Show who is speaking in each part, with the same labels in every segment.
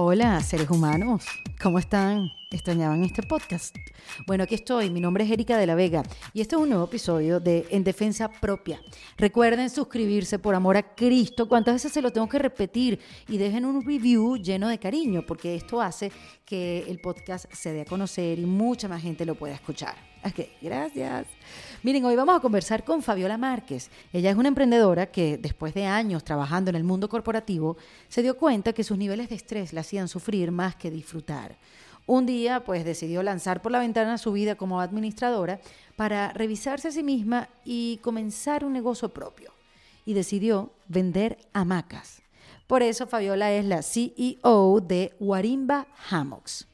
Speaker 1: Hola, seres humanos. ¿Cómo están? ¿Extrañaban este podcast? Bueno, aquí estoy. Mi nombre es Erika de la Vega y este es un nuevo episodio de En Defensa Propia. Recuerden suscribirse por amor a Cristo. ¿Cuántas veces se lo tengo que repetir? Y dejen un review lleno de cariño porque esto hace que el podcast se dé a conocer y mucha más gente lo pueda escuchar. Ok, gracias. Miren, hoy vamos a conversar con Fabiola Márquez. Ella es una emprendedora que después de años trabajando en el mundo corporativo se dio cuenta que sus niveles de estrés la hacían sufrir más que disfrutar. Un día, pues decidió lanzar por la ventana su vida como administradora para revisarse a sí misma y comenzar un negocio propio. Y decidió vender hamacas. Por eso Fabiola es la CEO de Warimba Hammocks.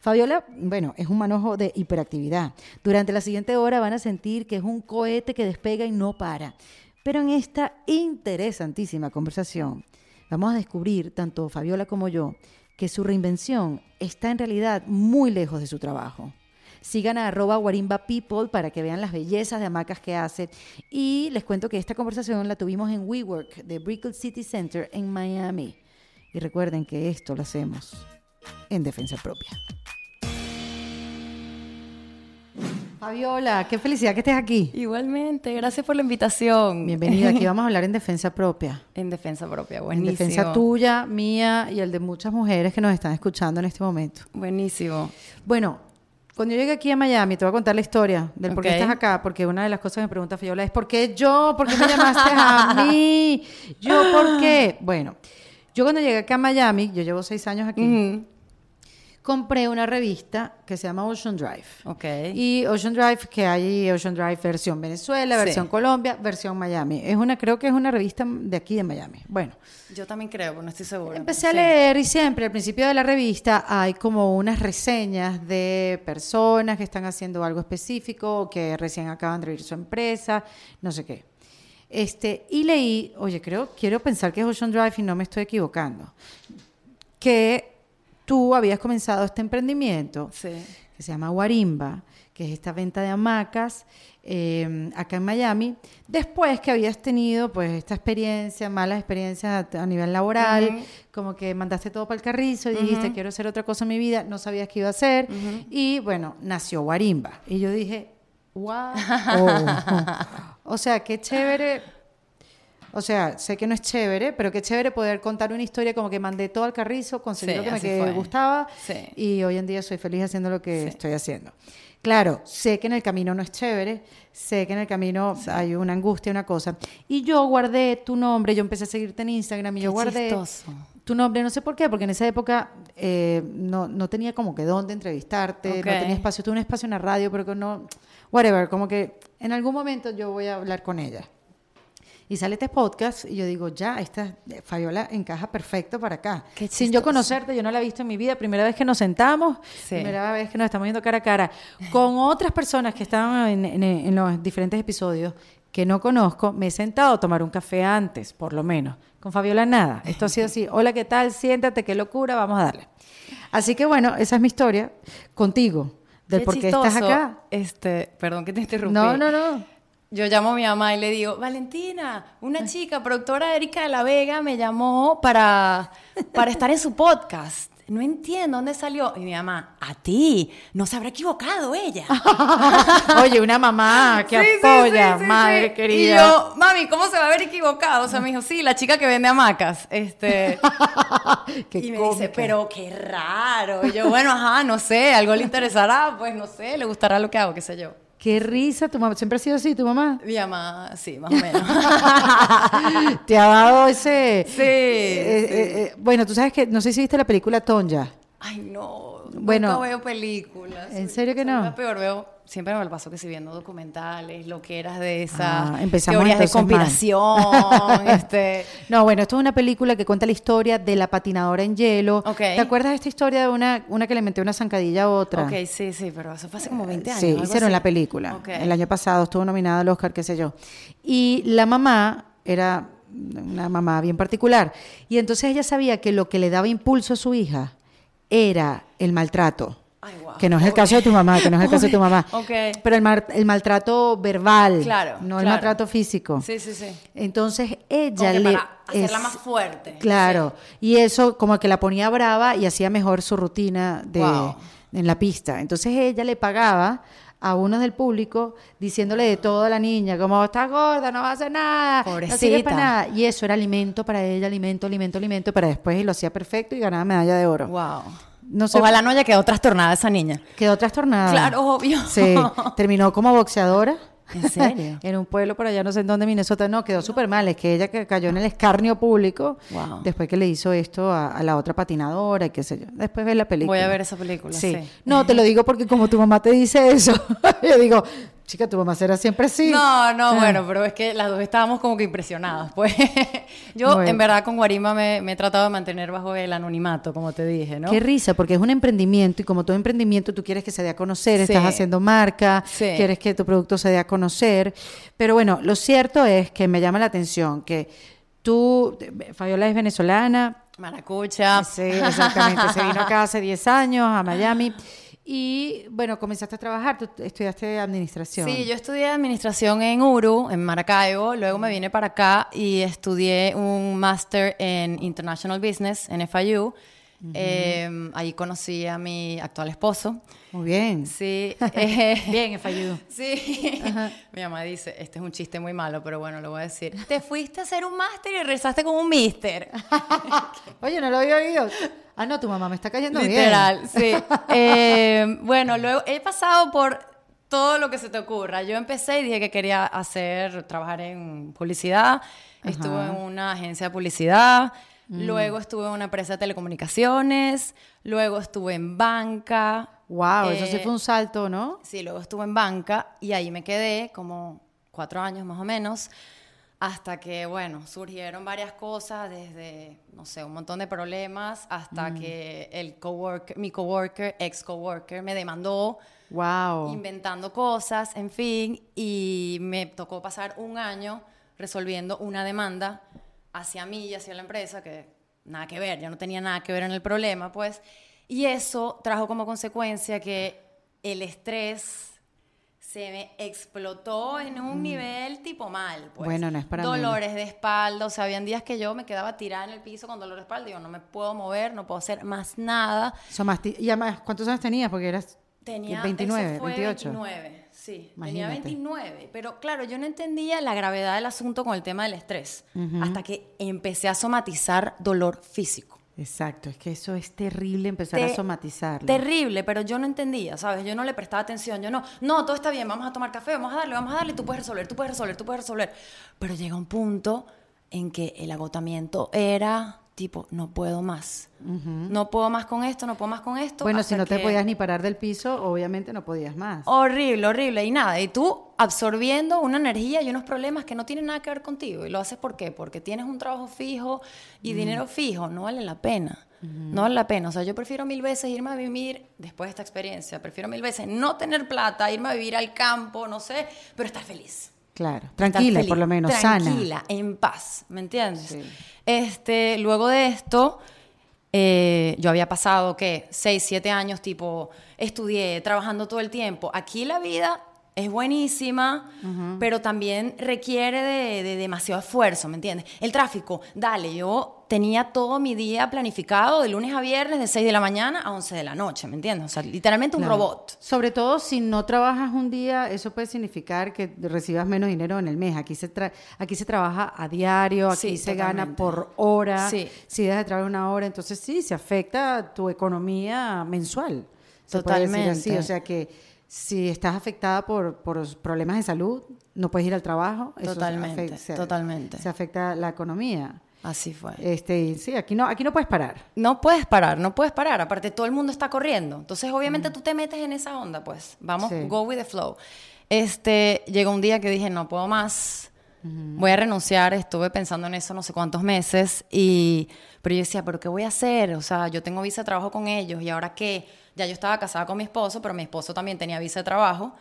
Speaker 1: Fabiola, bueno, es un manojo de hiperactividad. Durante la siguiente hora van a sentir que es un cohete que despega y no para. Pero en esta interesantísima conversación vamos a descubrir, tanto Fabiola como yo, que su reinvención está en realidad muy lejos de su trabajo. Sigan a arroba Warimba People para que vean las bellezas de hamacas que hace. Y les cuento que esta conversación la tuvimos en WeWork de Brickell City Center en Miami. Y recuerden que esto lo hacemos en defensa propia. Fabiola, qué felicidad que estés aquí.
Speaker 2: Igualmente, gracias por la invitación.
Speaker 1: Bienvenida, aquí vamos a hablar en defensa propia.
Speaker 2: En defensa propia,
Speaker 1: buenísimo. En defensa tuya, mía y el de muchas mujeres que nos están escuchando en este momento.
Speaker 2: Buenísimo.
Speaker 1: Bueno, cuando yo llegué aquí a Miami, te voy a contar la historia del por qué estás acá, porque una de las cosas que me pregunta Fabiola es ¿por qué yo? ¿Por qué me llamaste a mí? ¿Yo por qué? Bueno, yo cuando llegué acá a Miami, yo llevo seis años aquí, compré una revista que se llama Ocean Drive.
Speaker 2: Ok.
Speaker 1: Y Ocean Drive, que hay Ocean Drive versión Venezuela, versión Colombia, versión Miami. Es una, creo que es una revista de aquí de Miami. Bueno.
Speaker 2: Yo también creo, pero no estoy segura.
Speaker 1: Empecé a leer y siempre al principio de la revista hay como unas reseñas de personas que están haciendo algo específico, que recién acaban de abrir su empresa, no sé qué. Este, y leí, oye, creo, quiero pensar que es Ocean Drive y no me estoy equivocando, que tú habías comenzado este emprendimiento que se llama Warimba, que es esta venta de hamacas em, acá en Miami, después que habías tenido pues esta experiencia, malas experiencias a, nivel laboral, como que mandaste todo para el carrizo y dijiste quiero hacer otra cosa en mi vida, no sabías qué iba a hacer y bueno, nació Warimba. Y yo dije, wow, o sea, qué chévere. O sea, sé que no es chévere, pero qué chévere poder contar una historia como que mandé todo al carrizo, conseguí lo que me gustaba y hoy en día soy feliz haciendo lo que estoy haciendo. Claro, sé que en el camino no es chévere, sé que en el camino hay una angustia, una cosa. Y yo guardé tu nombre, yo empecé a seguirte en Instagram y yo guardé tu nombre, no sé por qué, porque en esa época eh, no, no, tenía como que dónde entrevistarte, no tenía espacio, tuve un espacio en la radio, pero que no, whatever, como que en algún momento yo voy a hablar con ella. Y sale este podcast y yo digo, ya, esta Fabiola encaja perfecto para acá. Sin yo conocerte, yo no la he visto en mi vida. Primera vez que nos sentamos, primera vez que nos estamos viendo cara a cara. Con otras personas que estaban en, los diferentes episodios que no conozco, me he sentado a tomar un café antes, por lo menos. Con Fabiola nada. Esto ha sido así. Hola, ¿qué tal? Siéntate, qué locura, vamos a darle. Así que bueno, esa es mi historia contigo. Del por qué estás acá.
Speaker 2: Este, perdón que te interrumpí.
Speaker 1: No, no, no
Speaker 2: yo llamo a mi mamá y le digo, Valentina, una chica, productora Erika de la Vega, me llamó para, para estar en su podcast. No entiendo dónde salió. Y mi mamá, a ti, no se habrá equivocado ella.
Speaker 1: Oye, una mamá que apoya, madre querida.
Speaker 2: Y yo, mami, ¿cómo se va a haber equivocado? O sea, me dijo, sí, la chica que vende hamacas. Este, y me dice, pero qué raro. Y yo, bueno, ajá, no sé, algo le interesará, pues no sé, le gustará lo que hago, qué sé yo.
Speaker 1: Qué risa, tu mamá. ¿Siempre ha sido así, tu mamá?
Speaker 2: Mi mamá, sí, más o menos.
Speaker 1: Te ha dado ese.
Speaker 2: Sí. Eh,
Speaker 1: eh, eh, bueno, tú sabes que, no sé si viste la película Tonja.
Speaker 2: Ay, no. Bueno. Nunca veo películas.
Speaker 1: ¿En serio que no?
Speaker 2: La peor, veo siempre me lo paso que si viendo documentales, lo que eras de esas ah, teorías de conspiración. este...
Speaker 1: No, bueno, esto es una película que cuenta la historia de la patinadora en hielo. ¿Te acuerdas de esta historia de una, una que le metió una zancadilla a otra?
Speaker 2: Ok, sí, sí, pero eso fue hace como 20 años.
Speaker 1: Sí, hicieron la película. El año pasado estuvo nominada al Oscar, qué sé yo. Y la mamá era una mamá bien particular. Y entonces ella sabía que lo que le daba impulso a su hija era el maltrato
Speaker 2: Ay.
Speaker 1: Que no es el caso de tu mamá, que no es el caso de tu mamá. Pero el, mar- el maltrato verbal,
Speaker 2: Claro,
Speaker 1: no el maltrato físico.
Speaker 2: Sí, sí, sí.
Speaker 1: Entonces ella le
Speaker 2: para hacerla
Speaker 1: es-
Speaker 2: más fuerte.
Speaker 1: Claro, y eso como que la ponía brava y hacía mejor su rutina de
Speaker 2: Wow.
Speaker 1: en la pista. Entonces ella le pagaba a uno del público diciéndole de todo a la niña, como está gorda, no va a hacer nada, no sirve
Speaker 2: Pobrecita.
Speaker 1: para nada. Y eso era alimento para ella, alimento, alimento, alimento, para después y lo hacía perfecto y ganaba medalla de oro.
Speaker 2: Wow.
Speaker 1: No sé,
Speaker 2: Ojalá no haya quedado trastornada esa niña.
Speaker 1: quedó trastornada.
Speaker 2: Claro, obvio.
Speaker 1: Sí, terminó como boxeadora.
Speaker 2: ¿En serio?
Speaker 1: en un pueblo por allá, no sé en dónde, Minnesota. No, quedó súper mal. Es que ella que cayó en el escarnio público
Speaker 2: Wow.
Speaker 1: después que le hizo esto a, a la otra patinadora y qué sé yo. Después ves la película.
Speaker 2: Voy a ver esa película, sí.
Speaker 1: No, te lo digo porque como tu mamá te dice eso, yo digo, chica, tu mamá será siempre así.
Speaker 2: No, no,
Speaker 1: Ah.
Speaker 2: bueno, pero es que las dos estábamos como que impresionadas. Pues yo,
Speaker 1: Bueno.
Speaker 2: en verdad, con Guarima me, me he tratado de mantener bajo el anonimato, como te dije, ¿no?
Speaker 1: Qué risa, porque es un emprendimiento y como todo emprendimiento tú quieres que se dé a conocer,
Speaker 2: Sí.
Speaker 1: estás haciendo marca,
Speaker 2: Sí.
Speaker 1: quieres que tu producto se dé a conocer. Pero bueno, lo cierto es que me llama la atención que tú, Fabiola es venezolana,
Speaker 2: Maracucha.
Speaker 1: sí, exactamente, se vino acá hace 10 años a Miami y bueno, comenzaste a trabajar, tú estudiaste administración.
Speaker 2: Sí, yo estudié administración en Uru, en Maracaibo, luego me vine para acá y estudié un máster en International Business en FIU. Eh, ahí conocí a mi actual esposo.
Speaker 1: Muy bien.
Speaker 2: Sí. eh,
Speaker 1: Bien, FIU.
Speaker 2: Sí. Mi mamá dice, este es un chiste muy malo, pero bueno, lo voy a decir. Te fuiste a hacer un máster y regresaste con un mister.
Speaker 1: Oye, no lo había oído. Ah, no, tu mamá me está cayendo bien.
Speaker 2: Literal, sí. Eh, bueno, luego he pasado por todo lo que se te ocurra. Yo empecé y dije que quería hacer, trabajar en publicidad. Estuve en una agencia de publicidad. Luego estuve en una empresa de telecomunicaciones. Luego estuve en banca.
Speaker 1: Wow, eso sí
Speaker 2: Eh,
Speaker 1: fue un salto, ¿no?
Speaker 2: Sí, luego estuve en banca y ahí me quedé como cuatro años más o menos, hasta que, bueno, surgieron varias cosas, desde, no sé, un montón de problemas, hasta que el coworker, mi coworker, ex coworker, me demandó
Speaker 1: Wow.
Speaker 2: inventando cosas, en fin, y me tocó pasar un año resolviendo una demanda hacia mí y hacia la empresa, que nada que ver, yo no tenía nada que ver en el problema, pues, y eso trajo como consecuencia que el estrés se me explotó en un nivel tipo mal, pues.
Speaker 1: Mm. Bueno, no es para menos.
Speaker 2: Dolores de espalda, o sea, habían días que yo me quedaba tirada en el piso con dolor de espalda, digo, no me puedo mover, no puedo hacer más nada.
Speaker 1: Son más y además, ¿cuántos años tenías? Porque eras
Speaker 2: Tenía
Speaker 1: 29,
Speaker 2: eso fue
Speaker 1: 28.
Speaker 2: 29, sí. Tenía
Speaker 1: Imagínate.
Speaker 2: 29. Pero claro, yo no entendía la gravedad del asunto con el tema del estrés. Hasta que empecé a somatizar dolor físico.
Speaker 1: Exacto, es que eso es terrible empezar a somatizarlo.
Speaker 2: Terrible, pero yo no entendía, ¿sabes? Yo no le prestaba atención. Yo no, no, todo está bien, vamos a tomar café, vamos a darle, vamos a darle, tú puedes resolver, tú puedes resolver, tú puedes resolver. Pero llega un punto en que el agotamiento era tipo, no puedo más. No puedo más con esto, no puedo más con esto.
Speaker 1: bueno, si no te
Speaker 2: que-
Speaker 1: podías ni parar del piso, obviamente no podías más.
Speaker 2: Horrible, horrible. Y nada, y tú absorbiendo una energía y unos problemas que no tienen nada que ver contigo. ¿Y lo haces por qué? Porque tienes un trabajo fijo y dinero fijo. No vale la pena. No vale la pena. O sea, yo prefiero mil veces irme a vivir, después de esta experiencia, prefiero mil veces no tener plata, irme a vivir al campo, no sé, pero estar feliz.
Speaker 1: Claro, tranquila,
Speaker 2: feliz,
Speaker 1: por lo menos, sana.
Speaker 2: Tranquila, en paz, ¿me entiendes?
Speaker 1: Sí.
Speaker 2: Este, luego de esto, eh, yo había pasado, ¿qué? Seis, siete años, tipo, estudié, trabajando todo el tiempo. Aquí la vida es buenísima, pero también requiere de, de demasiado esfuerzo, ¿me entiendes? El tráfico, dale, yo tenía todo mi día planificado de lunes a viernes, de 6 de la mañana a 11 de la noche, ¿me entiendes? O sea, literalmente un
Speaker 1: Claro.
Speaker 2: robot.
Speaker 1: Sobre todo si no trabajas un día, eso puede significar que recibas menos dinero en el mes. Aquí se tra- aquí se trabaja a diario, aquí
Speaker 2: Sí,
Speaker 1: se gana
Speaker 2: totalmente.
Speaker 1: por hora.
Speaker 2: Sí.
Speaker 1: Si dejas de trabajar una hora, entonces sí, se afecta tu economía mensual. Se puede decir así.
Speaker 2: Totalmente.
Speaker 1: O sea que si estás afectada por, por problemas de salud, no puedes ir al trabajo. eso
Speaker 2: Totalmente,
Speaker 1: afecta- se-
Speaker 2: totalmente.
Speaker 1: Se afecta la economía.
Speaker 2: Así fue.
Speaker 1: Este, sí, aquí no, aquí no puedes parar.
Speaker 2: No puedes parar, no puedes parar. Aparte, todo el mundo está corriendo. Entonces, obviamente, tú te metes en esa onda, pues. Vamos,
Speaker 1: Sí.
Speaker 2: go with the flow. Este, llegó un día que dije, no puedo más. Voy a renunciar. Estuve pensando en eso no sé cuántos meses. Y, pero yo decía, ¿pero qué voy a hacer? O sea, yo tengo visa de trabajo con ellos. ¿Y ahora qué? Ya yo estaba casada con mi esposo, pero mi esposo también tenía visa de trabajo.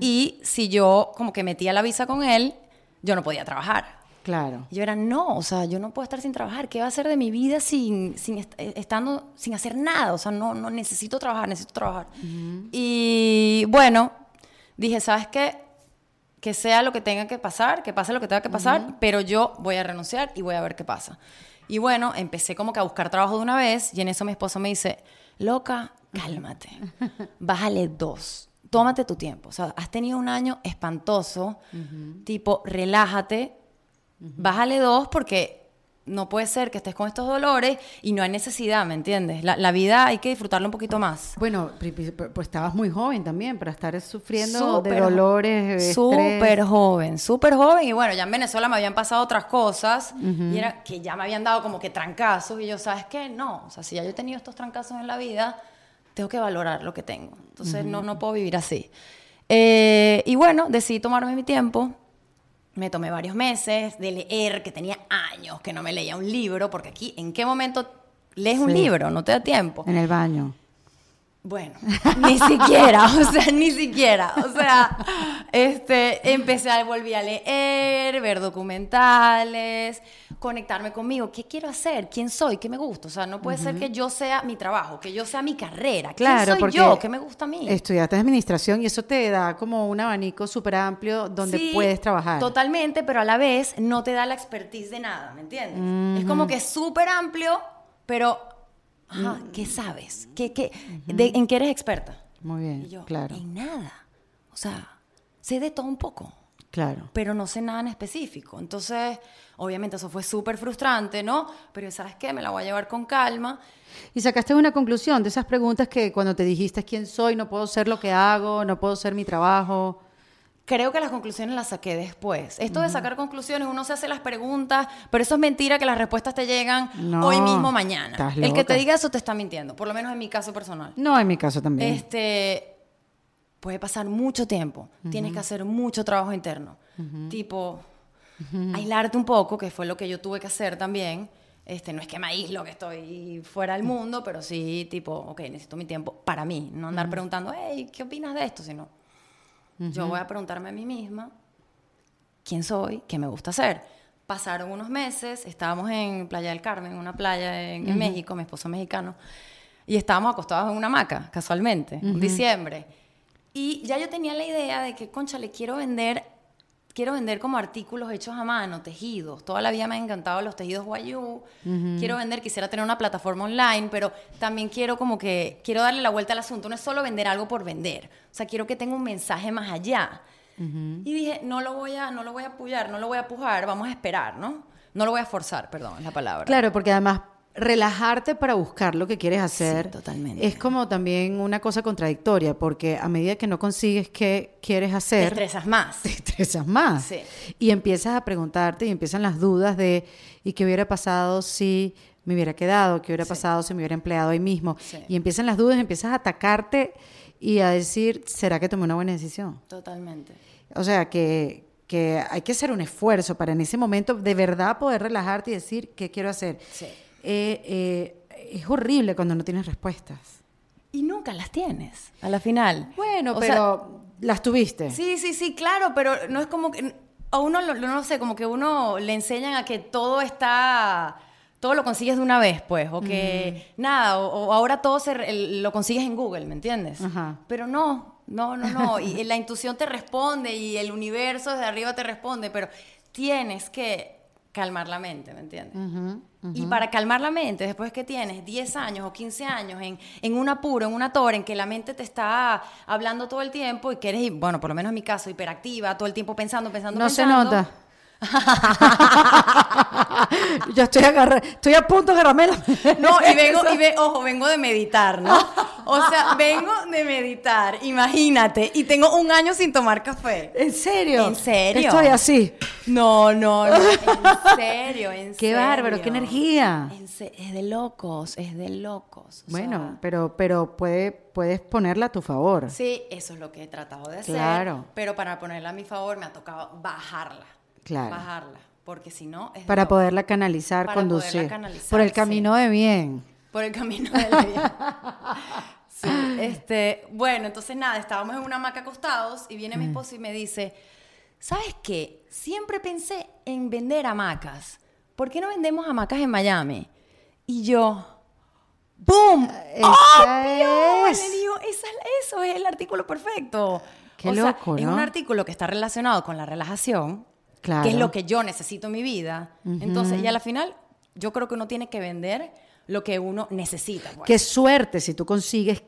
Speaker 2: Y si yo como que metía la visa con él, yo no podía trabajar.
Speaker 1: Claro.
Speaker 2: Y yo era, no, o sea, yo no puedo estar sin trabajar. ¿Qué va a hacer de mi vida sin, sin est- eh, estando, sin hacer nada? O sea, no, no necesito trabajar, necesito trabajar. Y bueno, dije, ¿sabes qué? Que sea lo que tenga que pasar, que pase lo que tenga que pasar, pero yo voy a renunciar y voy a ver qué pasa. Y bueno, empecé como que a buscar trabajo de una vez y en eso mi esposo me dice, loca, cálmate, bájale dos, tómate tu tiempo. O sea, has tenido un año espantoso, tipo, relájate, bájale dos porque no puede ser que estés con estos dolores y no hay necesidad, ¿me entiendes? La, la vida hay que disfrutarla un poquito más.
Speaker 1: Bueno, pues estabas muy joven también para estar sufriendo de dolores,
Speaker 2: Súper joven, súper joven. Y bueno, ya en Venezuela me habían pasado otras cosas y era que ya me habían dado como que trancazos. Y yo, ¿sabes qué? No, o sea, si ya yo he tenido estos trancazos en la vida, tengo que valorar lo que tengo. Entonces no, no puedo vivir así. Eh, y bueno, decidí tomarme mi tiempo. Me tomé varios meses de leer, que tenía años que no me leía un libro, porque aquí, ¿en qué momento lees un libro? No te da tiempo.
Speaker 1: En el baño.
Speaker 2: Bueno, ni siquiera, o sea, ni siquiera. O sea, este, empecé a volví a leer, ver documentales, conectarme conmigo. ¿Qué quiero hacer? ¿Quién soy? ¿Qué me gusta? O sea, no puede ser que yo sea mi trabajo, que yo sea mi carrera. ¿Quién
Speaker 1: Claro,
Speaker 2: soy yo? ¿Qué me gusta a mí?
Speaker 1: Estudiaste administración y eso te da como un abanico súper amplio donde
Speaker 2: Sí,
Speaker 1: puedes trabajar.
Speaker 2: Totalmente, pero a la vez no te da la expertise de nada, ¿me entiendes? Es como que es súper amplio, pero, ajá, ¿qué sabes? ¿Qué, qué, de- ¿En qué eres experta?
Speaker 1: Muy bien,
Speaker 2: Y yo,
Speaker 1: claro,
Speaker 2: en nada. O sea, sé de todo un poco,
Speaker 1: claro.
Speaker 2: pero no sé nada en específico. Entonces, obviamente eso fue súper frustrante, ¿no? Pero ¿sabes qué? Me la voy a llevar con calma.
Speaker 1: Y sacaste una conclusión de esas preguntas que cuando te dijiste quién soy, no puedo ser lo que hago, no puedo ser mi trabajo.
Speaker 2: Creo que las conclusiones las saqué después. Esto de sacar conclusiones, uno se hace las preguntas, pero eso es mentira que las respuestas te llegan
Speaker 1: No,
Speaker 2: hoy mismo, mañana.
Speaker 1: estás
Speaker 2: El que te
Speaker 1: loca.
Speaker 2: diga eso te está mintiendo, por lo menos en mi caso personal.
Speaker 1: No, en mi caso también.
Speaker 2: Este puede pasar mucho tiempo. Tienes que hacer mucho trabajo interno. Tipo, aislarte un poco, que fue lo que yo tuve que hacer también. Este, no es que me aíslo, que estoy fuera del mundo, pero sí, tipo, ok, necesito mi tiempo para mí. No andar preguntando, hey, ¿qué opinas de esto? Sino, yo voy a preguntarme a mí misma quién soy, qué me gusta hacer. Pasaron unos meses, estábamos en Playa del Carmen, una playa en, en México, mi esposo es mexicano, y estábamos acostados en una hamaca, casualmente, en diciembre. Y ya yo tenía la idea de que, concha, le quiero vender, quiero vender como artículos hechos a mano, tejidos. Toda la vida me han encantado los tejidos guayú. Quiero vender, quisiera tener una plataforma online, pero también quiero como que, quiero darle la vuelta al asunto. No es solo vender algo por vender. O sea, quiero que tenga un mensaje más allá. Y dije, no lo voy a, no lo voy a apoyar, no lo voy a pujar, vamos a esperar, ¿no? No lo voy a forzar, perdón, es la palabra.
Speaker 1: Claro, porque además relajarte para buscar lo que quieres hacer
Speaker 2: totalmente.
Speaker 1: es como también una cosa contradictoria, porque a medida que no consigues qué quieres
Speaker 2: Te
Speaker 1: hacer,
Speaker 2: estresas más.
Speaker 1: te estresas más.
Speaker 2: Sí.
Speaker 1: Y empiezas a preguntarte y empiezan las dudas de ¿y qué hubiera pasado si me hubiera quedado? ¿Qué hubiera pasado si me hubiera empleado ahí mismo?
Speaker 2: Sí.
Speaker 1: Y empiezan las dudas, empiezas a atacarte y a decir, ¿será que tomé una buena decisión?
Speaker 2: Totalmente.
Speaker 1: O sea, que, que hay que hacer un esfuerzo para en ese momento de verdad poder relajarte y decir, ¿qué quiero hacer?
Speaker 2: Sí.
Speaker 1: Eh, eh, es horrible cuando no tienes respuestas.
Speaker 2: Y nunca las tienes, a la final.
Speaker 1: Bueno,
Speaker 2: O sea,
Speaker 1: pero las tuviste.
Speaker 2: Sí, sí, sí, claro, pero no es como que a uno lo, no sé, como que uno le enseñan a que todo está todo lo consigues de una vez, pues, o que nada, o, o ahora todo se, el- lo consigues en Google, ¿me entiendes?
Speaker 1: Ajá.
Speaker 2: Pero no, no, no, no, y la intuición te responde y el universo desde arriba te responde, pero tienes que calmar la mente, ¿me entiendes? Y para calmar la mente, después que tienes 10 años o 15 años en, en un apuro, en una torre, en que la mente te está hablando todo el tiempo y que eres, bueno, por lo menos en mi caso, hiperactiva, todo el tiempo pensando, pensando,
Speaker 1: No se
Speaker 2: pensando.
Speaker 1: nota. Yo estoy agarra- estoy a punto de agarrarme la...
Speaker 2: No, y vengo, y ve, ojo, vengo de meditar, ¿no? O sea, vengo de meditar, imagínate, y tengo un año sin tomar café.
Speaker 1: ¿En serio?
Speaker 2: ¿En serio?
Speaker 1: Estoy así.
Speaker 2: No, no, no, en serio, en
Speaker 1: Qué
Speaker 2: serio.
Speaker 1: bárbaro, qué energía.
Speaker 2: En se- es de locos, es de locos.
Speaker 1: Bueno,
Speaker 2: sea,
Speaker 1: pero, pero puede, puedes ponerla a tu favor.
Speaker 2: Sí, eso es lo que he tratado de hacer.
Speaker 1: Claro.
Speaker 2: Pero para ponerla a mi favor me ha tocado bajarla.
Speaker 1: Claro.
Speaker 2: Bajarla. Porque si no, es
Speaker 1: Para poderla canalizar,
Speaker 2: Para poderla
Speaker 1: conducir.
Speaker 2: canalizar,
Speaker 1: por el
Speaker 2: sí.
Speaker 1: camino de bien.
Speaker 2: Por el camino de vida. Sí, este, bueno, entonces nada, estábamos en una hamaca acostados y viene mi
Speaker 1: Mm.
Speaker 2: esposo y me dice, ¿sabes qué? Siempre pensé en vender hamacas. ¿Por qué no vendemos hamacas en Miami? Y yo, ¡boom!
Speaker 1: Esa
Speaker 2: ¡Obvio!
Speaker 1: es.
Speaker 2: Le digo, "Esa es- eso es el artículo perfecto.
Speaker 1: Qué
Speaker 2: O sea,
Speaker 1: loco,
Speaker 2: Es
Speaker 1: ¿no?
Speaker 2: un artículo que está relacionado con la relajación,
Speaker 1: Claro.
Speaker 2: que es lo que yo necesito en mi vida. Entonces, y a la final, yo creo que uno tiene que vender lo que uno necesita. pues.
Speaker 1: Qué suerte si tú consigues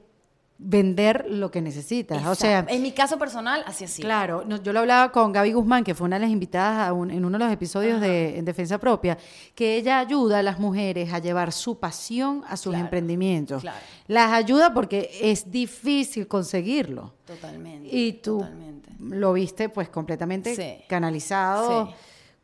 Speaker 1: vender lo que necesitas. O sea,
Speaker 2: en mi caso personal, así así.
Speaker 1: Claro, no, yo lo hablaba con Gaby Guzmán, que fue una de las invitadas a un- en uno de los episodios de En Defensa Propia, que ella ayuda a las mujeres a llevar su pasión a sus
Speaker 2: Claro,
Speaker 1: emprendimientos.
Speaker 2: claro.
Speaker 1: Las ayuda porque es difícil conseguirlo.
Speaker 2: Totalmente.
Speaker 1: Y tú
Speaker 2: Totalmente.
Speaker 1: lo viste pues completamente
Speaker 2: Sí.
Speaker 1: canalizado,
Speaker 2: Sí.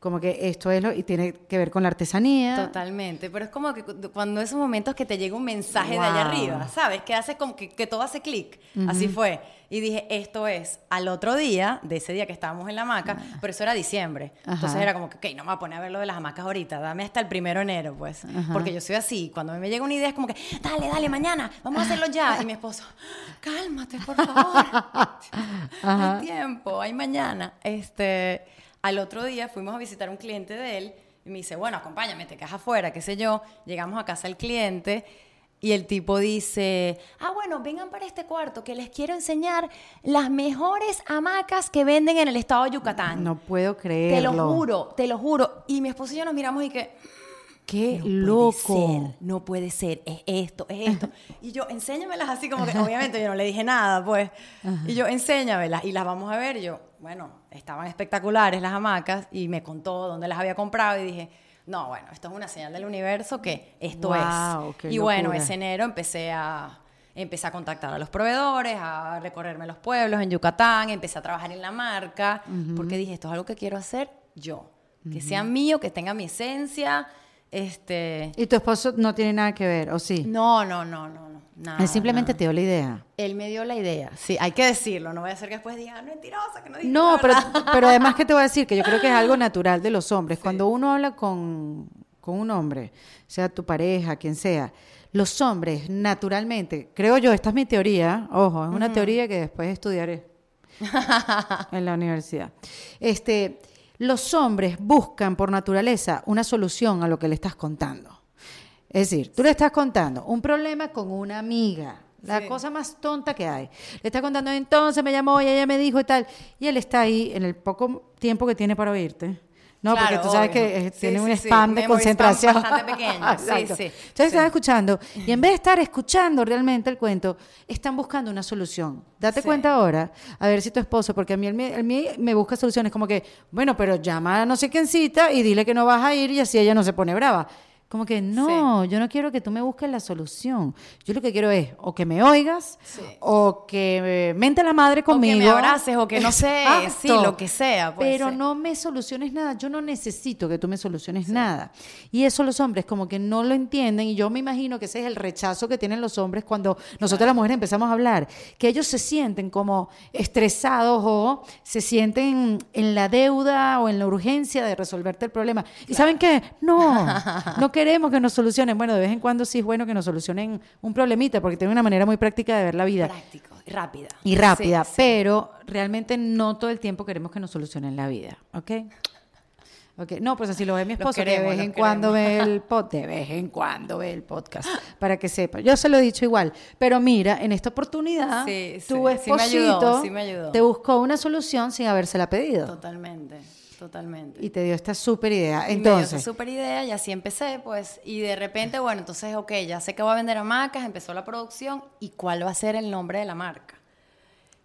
Speaker 1: Como que esto es lo, y tiene que ver con la artesanía.
Speaker 2: Totalmente, pero es como que cu- cuando esos momentos que te llega un mensaje de allá
Speaker 1: Wow.
Speaker 2: arriba, ¿sabes? Que hace como que, que todo hace clic. Así fue. Y dije, esto es al otro día, de ese día que estábamos en la hamaca, pero eso era diciembre. Entonces
Speaker 1: Ajá.
Speaker 2: era como que, ok, no me voy a poner a ver lo de las hamacas ahorita, dame hasta el primero de enero, pues. Porque yo soy así, cuando me llega una idea es como que, dale, dale, mañana, vamos a hacerlo ya. Y mi esposo, cálmate, por favor. hay tiempo, hay mañana. Este, al otro día fuimos a visitar a un cliente de él y me dice, bueno, acompáñame, te quedas afuera, qué sé yo. Llegamos a casa del cliente y el tipo dice, ah, bueno, vengan para este cuarto que les quiero enseñar las mejores hamacas que venden en el estado de Yucatán.
Speaker 1: No puedo
Speaker 2: te
Speaker 1: creerlo.
Speaker 2: lo juro, te lo juro. Y mi esposo y yo nos miramos y que...
Speaker 1: Qué
Speaker 2: No
Speaker 1: loco.
Speaker 2: Puede ser, no puede ser, es esto, es esto. Y yo, enséñamelas así como que, obviamente yo no le dije nada, pues. Y yo, enséñamelas y las vamos a ver. Y yo, bueno, estaban espectaculares las hamacas y me contó dónde las había comprado y dije, no, bueno, esto es una señal del universo que esto es. Y bueno,
Speaker 1: locura.
Speaker 2: ese enero empecé a empecé a contactar a los proveedores, a recorrerme los pueblos en Yucatán, empecé a trabajar en la marca, porque dije, esto es algo que quiero hacer yo, que sea mío, que tenga mi esencia, este,
Speaker 1: Y tu esposo no tiene nada que ver, ¿o sí?
Speaker 2: no, no, no, no, no. Nada,
Speaker 1: Él simplemente
Speaker 2: nada.
Speaker 1: te dio la idea.
Speaker 2: Él me dio la idea. Sí, hay que decirlo. No voy a hacer que después diga, "No, mentirosa, que no dije
Speaker 1: No, pero,
Speaker 2: verdad".
Speaker 1: pero además que te voy a decir que yo creo que es algo natural de los hombres. Cuando uno habla con, con un hombre, sea tu pareja, quien sea, los hombres naturalmente, creo yo, esta es mi teoría, ojo, es una teoría que después estudiaré en la universidad. Este, los hombres buscan por naturaleza una solución a lo que le estás contando. Es decir, tú le estás contando un problema con una amiga, la
Speaker 2: Sí.
Speaker 1: cosa más tonta que hay. Le estás contando, entonces me llamó y ella me dijo y tal. Y él está ahí en el poco tiempo que tiene para oírte. No, porque
Speaker 2: Claro,
Speaker 1: tú sabes
Speaker 2: obvio.
Speaker 1: que eh,
Speaker 2: Sí,
Speaker 1: tiene un
Speaker 2: sí.
Speaker 1: spam de
Speaker 2: Memory spam
Speaker 1: concentración.
Speaker 2: bastante pequeño. Sí,
Speaker 1: Exacto.
Speaker 2: sí,
Speaker 1: Entonces están escuchando y en vez de estar escuchando realmente el cuento, están buscando una solución. Date cuenta ahora, a ver si tu esposo, porque a mí, él él me, me busca soluciones como que, bueno, pero llama a no sé quién cita y dile que no vas a ir y así ella no se pone brava. Como que no, yo no quiero que tú me busques la solución. Yo lo que quiero es o que me oigas
Speaker 2: Sí.
Speaker 1: o que mente la madre conmigo.
Speaker 2: O que me abraces, o que no sé,
Speaker 1: Exacto.
Speaker 2: sí, lo que sea. puede
Speaker 1: Pero
Speaker 2: ser.
Speaker 1: no me soluciones nada. Yo no necesito que tú me soluciones nada. Y eso los hombres como que no lo entienden. Y yo me imagino que ese es el rechazo que tienen los hombres cuando nosotros las mujeres empezamos a hablar. Que ellos se sienten como estresados o se sienten en la deuda o en la urgencia de resolverte el problema. ¿Y saben qué? No, no queremos que nos solucionen. Bueno, de vez en cuando sí es bueno que nos solucionen un problemita porque tienen una manera muy práctica de ver la vida
Speaker 2: Práctico, y rápida.
Speaker 1: y rápida,
Speaker 2: Sí, sí.
Speaker 1: pero realmente no todo el tiempo queremos que nos solucionen la vida, ¿ok? Ok, no, pues así lo ve mi esposo, que de
Speaker 2: queremos,
Speaker 1: vez en cuando ve el pod, de vez en cuando ve el podcast, para que sepa. Yo se lo he dicho igual, pero mira, en esta oportunidad,
Speaker 2: Sí,
Speaker 1: tu
Speaker 2: sí, sí me
Speaker 1: esposito
Speaker 2: ayudó, sí me ayudó.
Speaker 1: te buscó una solución sin habérsela pedido
Speaker 2: Totalmente, totalmente.
Speaker 1: y te dio esta súper idea.
Speaker 2: Y me dio
Speaker 1: Entonces,
Speaker 2: super idea y así empecé, pues. Y de repente, bueno, entonces, ok, ya sé que voy a vender hamacas, empezó la producción. ¿Y cuál va a ser el nombre de la marca?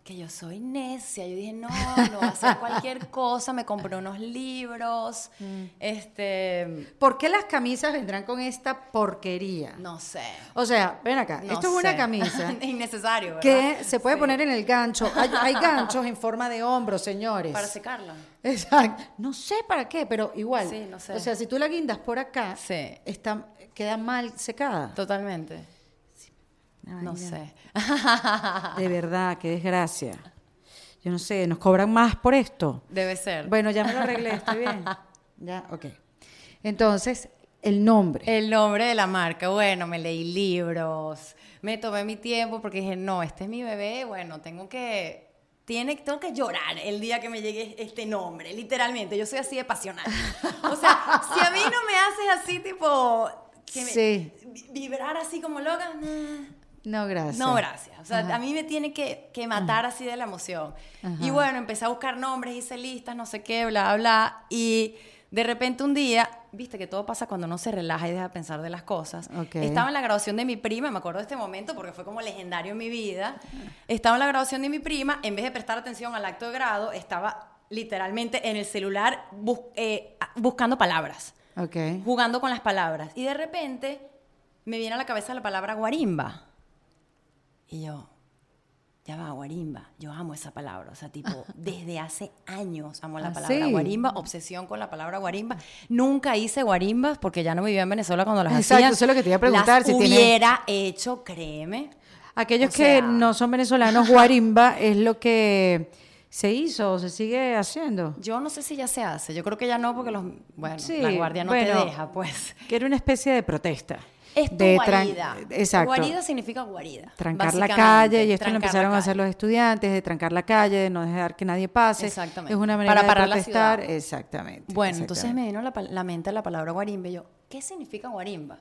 Speaker 2: Que yo soy necia. Yo dije, no, no va a ser cualquier cosa. Me compré unos libros.
Speaker 1: Mm.
Speaker 2: Este.
Speaker 1: ¿por qué las camisas vendrán con esta porquería?
Speaker 2: No sé.
Speaker 1: O sea, ven acá,
Speaker 2: no
Speaker 1: esto es una camisa
Speaker 2: Innecesario, ¿verdad?
Speaker 1: que se puede
Speaker 2: Sí.
Speaker 1: poner en el gancho. Hay, hay ganchos en forma de hombro, señores.
Speaker 2: Para secarla.
Speaker 1: Exacto. No sé para qué, pero igual.
Speaker 2: Sí, no sé.
Speaker 1: O sea, si tú la guindas por acá,
Speaker 2: Sí.
Speaker 1: está, queda mal secada.
Speaker 2: Totalmente.
Speaker 1: Ay,
Speaker 2: No
Speaker 1: ya.
Speaker 2: sé.
Speaker 1: De verdad, qué desgracia. Yo no sé, ¿nos cobran más por esto?
Speaker 2: Debe ser.
Speaker 1: Bueno, ya me lo arreglé, estoy bien. Ya, ok. Entonces, el nombre.
Speaker 2: El nombre de la marca, bueno, me leí libros, me tomé mi tiempo porque dije, no, este es mi bebé, bueno, tengo que tiene, tengo que llorar el día que me llegue este nombre, literalmente. Yo soy así de pasional. O sea, si a mí no me haces así, tipo, que me-
Speaker 1: Sí.
Speaker 2: vi- vibrar así como loca, nah.
Speaker 1: No, gracias.
Speaker 2: No, gracias. O sea,
Speaker 1: Ajá.
Speaker 2: a mí me tiene que, que matar así de la emoción. Y bueno, empecé a buscar nombres, hice listas, no sé qué, bla, bla. Y de repente un día, viste que todo pasa cuando uno se relaja y deja de pensar de las cosas. Estaba en la graduación de mi prima, me acuerdo de este momento porque fue como legendario en mi vida. Estaba en la graduación de mi prima, en vez de prestar atención al acto de grado, estaba literalmente en el celular bus- eh, buscando palabras
Speaker 1: Ok.
Speaker 2: jugando con las palabras. Y de repente me viene a la cabeza la palabra guarimba. Y yo, ya va, guarimba. Yo amo esa palabra. O sea, tipo, desde hace años amo la
Speaker 1: ¿Ah,
Speaker 2: palabra
Speaker 1: sí?
Speaker 2: guarimba, obsesión con la palabra guarimba. Nunca hice guarimbas porque ya no vivía en Venezuela cuando las
Speaker 1: Exacto,
Speaker 2: hacían.
Speaker 1: eso es lo que te iba a preguntar,
Speaker 2: Las
Speaker 1: si
Speaker 2: hubiera hecho, créeme.
Speaker 1: Aquellos
Speaker 2: O
Speaker 1: que no son venezolanos, guarimba es lo que se hizo o se sigue haciendo.
Speaker 2: Yo no sé si ya se hace. Yo creo que ya no porque los, bueno,
Speaker 1: Sí,
Speaker 2: la guardia no
Speaker 1: bueno,
Speaker 2: te deja, pues.
Speaker 1: Que era una especie de protesta.
Speaker 2: Es tu
Speaker 1: de
Speaker 2: guarida.
Speaker 1: Exacto.
Speaker 2: Guarida significa guarida.
Speaker 1: trancar la calle y esto lo empezaron a hacer los estudiantes de trancar la calle, de no dejar que nadie pase.
Speaker 2: Exactamente.
Speaker 1: Es una manera
Speaker 2: Para parar
Speaker 1: protestar. Exactamente.
Speaker 2: Bueno, entonces
Speaker 1: exactamente.
Speaker 2: me vino la, la mente la palabra guarimba y yo, ¿qué significa guarimba?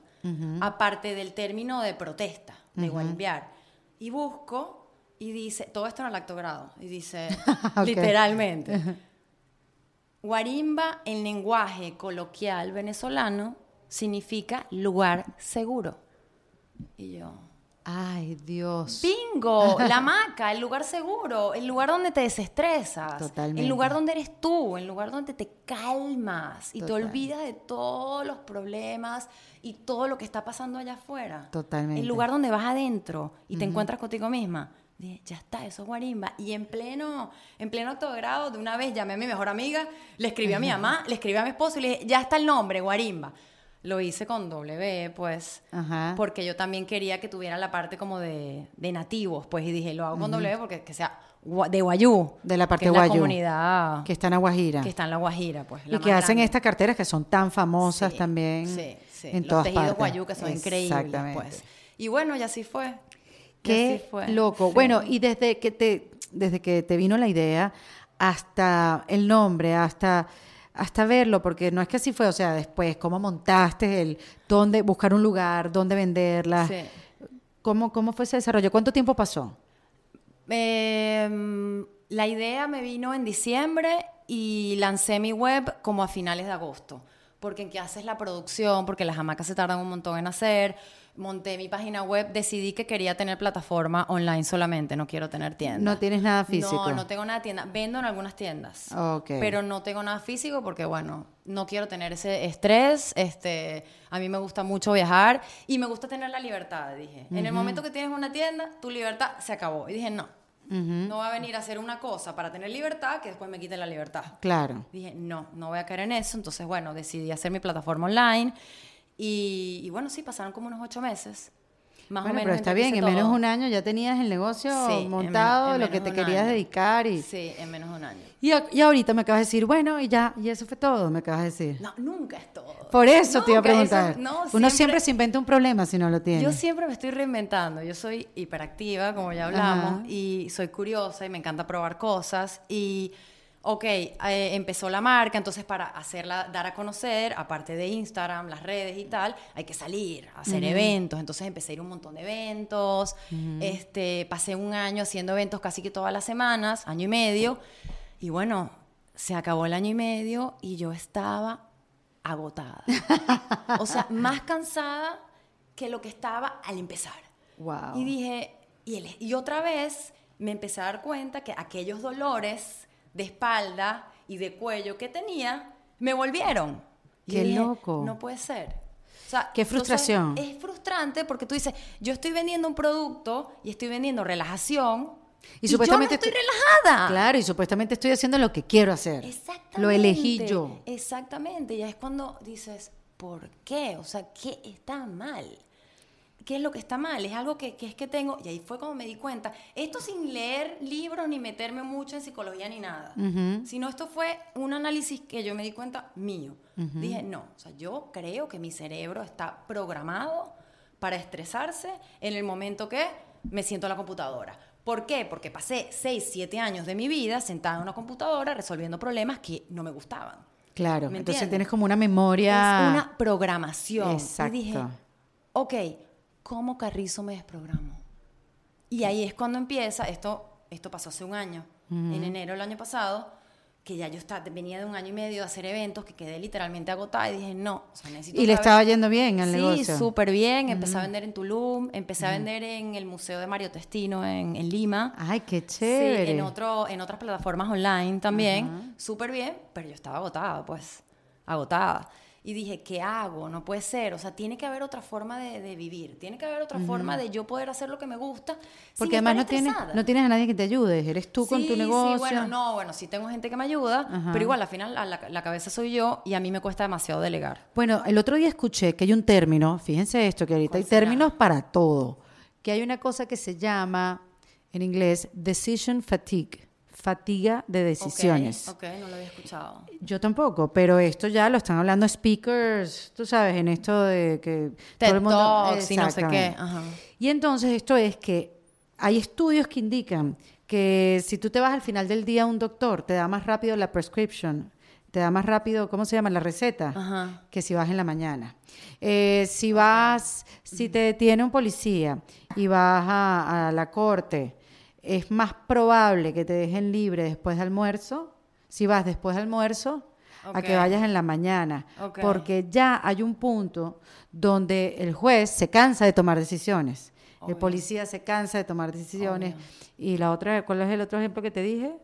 Speaker 2: Aparte del término de protesta, de guarimbear. Y busco y dice, todo esto en el acto grado, y dice, literalmente, guarimba en lenguaje coloquial venezolano significa lugar seguro. Y yo,
Speaker 1: Ay, Dios.
Speaker 2: Bingo, la hamaca, el lugar seguro, el lugar donde te desestresas,
Speaker 1: Totalmente.
Speaker 2: el lugar donde eres tú, el lugar donde te calmas y
Speaker 1: Total.
Speaker 2: te olvidas de todos los problemas y todo lo que está pasando allá afuera.
Speaker 1: Totalmente.
Speaker 2: El lugar donde vas adentro y te encuentras contigo misma. Dije, ya está, eso es guarimba. Y en pleno, en pleno de grado, de una vez llamé a mi mejor amiga, le escribí a mi mamá, le escribí a mi esposo y le dije, ya está el nombre, guarimba. Lo hice con W, pues,
Speaker 1: Ajá.
Speaker 2: porque yo también quería que tuviera la parte como de, de nativos, pues, y dije, lo hago con W porque que sea de Guayú.
Speaker 1: De la parte
Speaker 2: que es la
Speaker 1: guayú.
Speaker 2: comunidad
Speaker 1: Que está en Aguajira.
Speaker 2: que está en La Guajira, pues.
Speaker 1: y
Speaker 2: la
Speaker 1: que hacen
Speaker 2: grande.
Speaker 1: estas carteras que son tan famosas
Speaker 2: Sí,
Speaker 1: también
Speaker 2: sí, sí.
Speaker 1: en
Speaker 2: Los
Speaker 1: todas
Speaker 2: tejidos
Speaker 1: partes.
Speaker 2: guayú que son increíbles, pues. Y bueno, y así fue.
Speaker 1: Qué
Speaker 2: así fue.
Speaker 1: loco.
Speaker 2: Sí.
Speaker 1: Bueno, y desde que te desde que te vino la idea hasta el nombre, hasta hasta verlo, porque no es que así fue, o sea, después cómo montaste el dónde buscar un lugar, dónde venderla.
Speaker 2: Sí.
Speaker 1: ¿Cómo cómo fue ese desarrollo? ¿Cuánto tiempo pasó?
Speaker 2: Em, la idea me vino en diciembre y lancé mi web como a finales de agosto. Porque en que haces la producción, porque las hamacas se tardan un montón en hacer. Monté mi página web, decidí que quería tener plataforma online solamente, no quiero tener tienda.
Speaker 1: No tienes nada físico.
Speaker 2: No, no tengo nada de tienda. Vendo en algunas tiendas.
Speaker 1: Ok.
Speaker 2: Pero no tengo nada físico porque, bueno, no quiero tener ese estrés. Este, a mí me gusta mucho viajar y me gusta tener la libertad, dije. En el momento que tienes una tienda, tu libertad se acabó. Y dije, no. No va a venir a hacer una cosa para tener libertad que después me quite la libertad.
Speaker 1: Claro.
Speaker 2: Dije, no, no voy a caer en eso. Entonces, bueno, decidí hacer mi plataforma online. Y, y bueno, sí, pasaron como unos ocho meses. Más
Speaker 1: bueno,
Speaker 2: o menos.
Speaker 1: pero está bien, en menos de un año ya tenías el negocio
Speaker 2: Sí, en
Speaker 1: montado,
Speaker 2: menos- en
Speaker 1: lo que te querías
Speaker 2: año.
Speaker 1: dedicar y,
Speaker 2: Sí, en menos de un año.
Speaker 1: y, y ahorita me acabas de decir, bueno, y ya, y eso fue todo, me acabas de decir.
Speaker 2: No, nunca es todo.
Speaker 1: Por eso te iba a
Speaker 2: Nunca, eso-
Speaker 1: preguntar.
Speaker 2: no,
Speaker 1: Uno siempre se inventa un problema si no lo tiene.
Speaker 2: Yo siempre me estoy reinventando. Yo soy hiperactiva, como ya hablamos,
Speaker 1: Ajá.
Speaker 2: y soy curiosa y me encanta probar cosas. Y, ok, eh, empezó la marca, entonces para hacerla, dar a conocer, aparte de Instagram, las redes y tal, hay que salir, hacer eventos. Entonces empecé a ir a un montón de eventos. este, pasé un año haciendo eventos casi que todas las semanas, año y medio. Y bueno, se acabó el año y medio y yo estaba agotada. o sea, más cansada que lo que estaba al empezar.
Speaker 1: Wow.
Speaker 2: Y dije, y otra vez me empecé a dar cuenta que aquellos dolores de espalda y de cuello que tenía me volvieron. Y
Speaker 1: Qué
Speaker 2: dije,
Speaker 1: loco.
Speaker 2: No puede ser. O sea,
Speaker 1: Qué
Speaker 2: entonces,
Speaker 1: frustración.
Speaker 2: es frustrante porque tú dices, yo estoy vendiendo un producto y estoy vendiendo relajación.
Speaker 1: Y
Speaker 2: Y,
Speaker 1: supuestamente
Speaker 2: yo no estoy
Speaker 1: tú-
Speaker 2: relajada.
Speaker 1: Claro, y supuestamente estoy haciendo lo que quiero hacer.
Speaker 2: Exactamente.
Speaker 1: Lo elegí yo.
Speaker 2: Exactamente. Y es cuando dices, ¿por qué? O sea, ¿qué está mal? ¿Qué es lo que está mal? Es algo que, que es que tengo. Y ahí fue como me di cuenta. Esto sin leer libros ni meterme mucho en psicología ni nada. Sino esto fue un análisis que yo me di cuenta mío. Dije, no, o sea, yo creo que mi cerebro está programado para estresarse en el momento que me siento en la computadora. ¿Por qué? Porque pasé 6, 7 años de mi vida sentada en una computadora resolviendo problemas que no me gustaban.
Speaker 1: Claro,
Speaker 2: ¿Me
Speaker 1: entonces tienes como una memoria.
Speaker 2: Es una programación.
Speaker 1: Exacto.
Speaker 2: Y dije, ok, ¿cómo Carrizo me desprogramo? Y ahí es cuando empieza, esto, esto pasó hace un año, en enero del año pasado, que ya yo estaba, venía de un año y medio de hacer eventos, que quedé literalmente agotada y dije, no, o sea, necesito
Speaker 1: Y le estaba yendo bien al
Speaker 2: sí,
Speaker 1: negocio.
Speaker 2: súper bien. Empecé a vender en Tulum, empecé a vender en el Museo de Mario Testino en, en Lima.
Speaker 1: Ay, qué
Speaker 2: Sí,
Speaker 1: chévere.
Speaker 2: en, otro, en otras plataformas online también. Súper bien, pero yo estaba agotada, pues. Agotada. Y dije, ¿qué hago? No puede ser. O sea, tiene que haber otra forma de, de vivir. Tiene que haber otra forma de yo poder hacer lo que me gusta.
Speaker 1: Porque
Speaker 2: sin
Speaker 1: además no tienes, no tienes a nadie que te ayude, eres tú con
Speaker 2: Sí,
Speaker 1: tu
Speaker 2: sí,
Speaker 1: negocio.
Speaker 2: bueno, no, bueno, sí tengo gente que me ayuda, pero igual al final a la, la cabeza soy yo y a mí me cuesta demasiado delegar.
Speaker 1: Bueno, el otro día escuché que hay un término, fíjense esto, que ahorita hay términos para todo, que hay una cosa que se llama, en inglés, decision fatigue, fatiga de decisiones.
Speaker 2: Ok, no lo había escuchado.
Speaker 1: Yo tampoco, pero esto ya lo están hablando speakers, tú sabes, en esto de que
Speaker 2: TED Talks y no sé qué, ajá.
Speaker 1: Y entonces esto es que hay estudios que indican que si tú te vas al final del día a un doctor, te da más rápido la prescription, te da más rápido, ¿cómo se llama? La receta,
Speaker 2: Ajá.
Speaker 1: que si vas en la mañana. Eh, si vas, si te detiene un policía y vas a, a la corte, es más probable que te dejen libre después de almuerzo, si vas después de almuerzo, a que vayas en la mañana. Porque ya hay un punto donde el juez se cansa de tomar decisiones. El policía se cansa de tomar decisiones. Y la otra, ¿cuál es el otro ejemplo que te dije?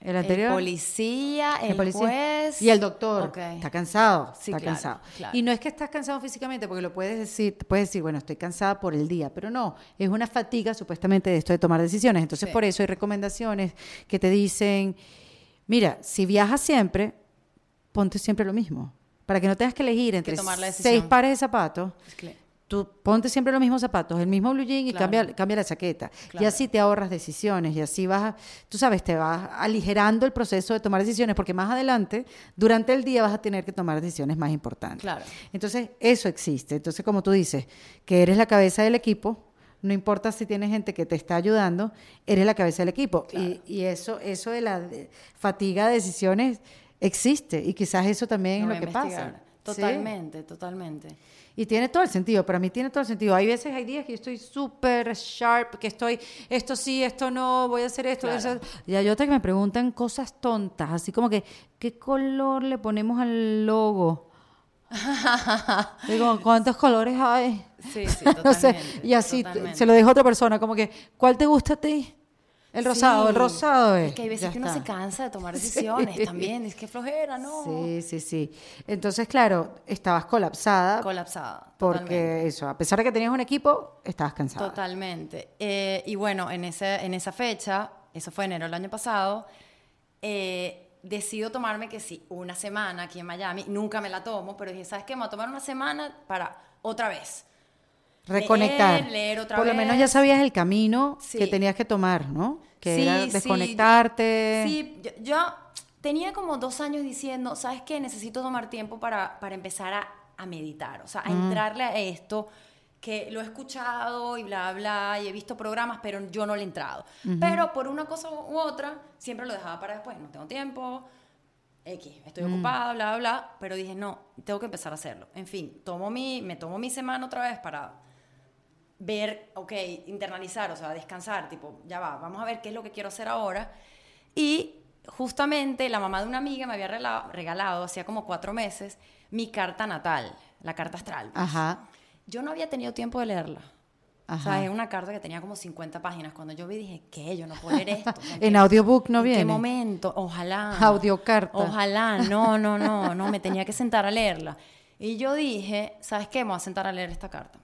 Speaker 1: El anterior.
Speaker 2: El policía, el,
Speaker 1: policía
Speaker 2: juez.
Speaker 1: y el doctor está cansado,
Speaker 2: Sí,
Speaker 1: está
Speaker 2: claro,
Speaker 1: cansado.
Speaker 2: claro.
Speaker 1: Y no es que estás cansado físicamente, porque lo puedes decir, puedes decir, bueno, estoy cansada por el día, pero no, es una fatiga supuestamente de esto de tomar decisiones. Entonces,
Speaker 2: Sí.
Speaker 1: por eso hay recomendaciones que te dicen, mira, si viajas siempre, ponte siempre lo mismo, para que no tengas que elegir entre seis pares de zapatos.
Speaker 2: Es que-
Speaker 1: Tú ponte siempre los mismos zapatos, el mismo blue jean y
Speaker 2: Claro.
Speaker 1: cambia, cambia la chaqueta. Y así te ahorras decisiones y así vas, tú sabes, te vas aligerando el proceso de tomar decisiones porque más adelante, durante el día vas a tener que tomar decisiones más importantes.
Speaker 2: Claro.
Speaker 1: Entonces, eso existe. Entonces, como tú dices, que eres la cabeza del equipo, no importa si tienes gente que te está ayudando, eres la cabeza del equipo. Y, y eso, eso de la fatiga de decisiones existe y quizás eso también es lo que
Speaker 2: investigar.
Speaker 1: pasa. Sí.
Speaker 2: Totalmente, totalmente.
Speaker 1: Y tiene todo el sentido, para mí tiene todo el sentido. Hay veces, hay días que yo estoy súper sharp, que estoy, esto sí, esto no, voy a hacer esto, voy a
Speaker 2: Claro.
Speaker 1: hacer- Y hay otras que me preguntan cosas tontas, así como que, ¿qué color le ponemos al logo? Digo, ¿cuántos colores hay?
Speaker 2: Sí, sí,
Speaker 1: No sé,
Speaker 2: totalmente.
Speaker 1: y así
Speaker 2: totalmente.
Speaker 1: se lo dejo a otra persona, como que, ¿cuál te gusta a ti? El rosado, el
Speaker 2: Sí.
Speaker 1: rosado es.
Speaker 2: Es que hay veces que uno se cansa de tomar
Speaker 1: Sí.
Speaker 2: decisiones también. Es que flojera, ¿no?
Speaker 1: Sí, sí, sí. Entonces, claro, estabas colapsada
Speaker 2: Colapsada.
Speaker 1: porque
Speaker 2: totalmente.
Speaker 1: eso, a pesar de que tenías un equipo, estabas cansada.
Speaker 2: Totalmente. Eh, y bueno, en, ese, en esa fecha, eso fue enero del año pasado, eh, decido tomarme que sí, una semana aquí en Miami. Nunca me la tomo, pero dije, ¿sabes qué? Me voy a tomar una semana para otra vez.
Speaker 1: Reconectar.
Speaker 2: Leer, leer otra
Speaker 1: Por lo menos
Speaker 2: vez.
Speaker 1: ya sabías el camino
Speaker 2: Sí.
Speaker 1: que tenías que tomar, ¿no? Que
Speaker 2: Sí,
Speaker 1: era desconectarte.
Speaker 2: Sí, yo, yo tenía como dos años diciendo, ¿sabes qué? Necesito tomar tiempo para, para empezar a, a meditar, o sea, a entrarle a esto, que lo he escuchado y bla, bla, y he visto programas, pero yo no le he entrado. Pero por una cosa u otra, siempre lo dejaba para después, no tengo tiempo, X, estoy ocupada, bla, bla, bla, pero dije, no, tengo que empezar a hacerlo. En fin, tomo mi, me tomo mi semana otra vez para ver, ok, internalizar, o sea, descansar, tipo, ya va, vamos a ver qué es lo que quiero hacer ahora. Y justamente la mamá de una amiga me había rela- regalado, hacía como cuatro meses, mi carta natal, la carta astral. pues.
Speaker 1: Ajá.
Speaker 2: Yo no había tenido tiempo de leerla. O
Speaker 1: Ajá.
Speaker 2: sea, es una carta que tenía como 50 páginas. Cuando yo vi dije, ¿qué? Yo no puedo leer esto. O sea,
Speaker 1: En audiobook no
Speaker 2: ¿En
Speaker 1: viene.
Speaker 2: qué momento? Ojalá.
Speaker 1: Audiocarta.
Speaker 2: Ojalá. No, no, no, no. Me tenía que sentar a leerla. Y yo dije, ¿sabes qué? Me voy a sentar a leer esta carta.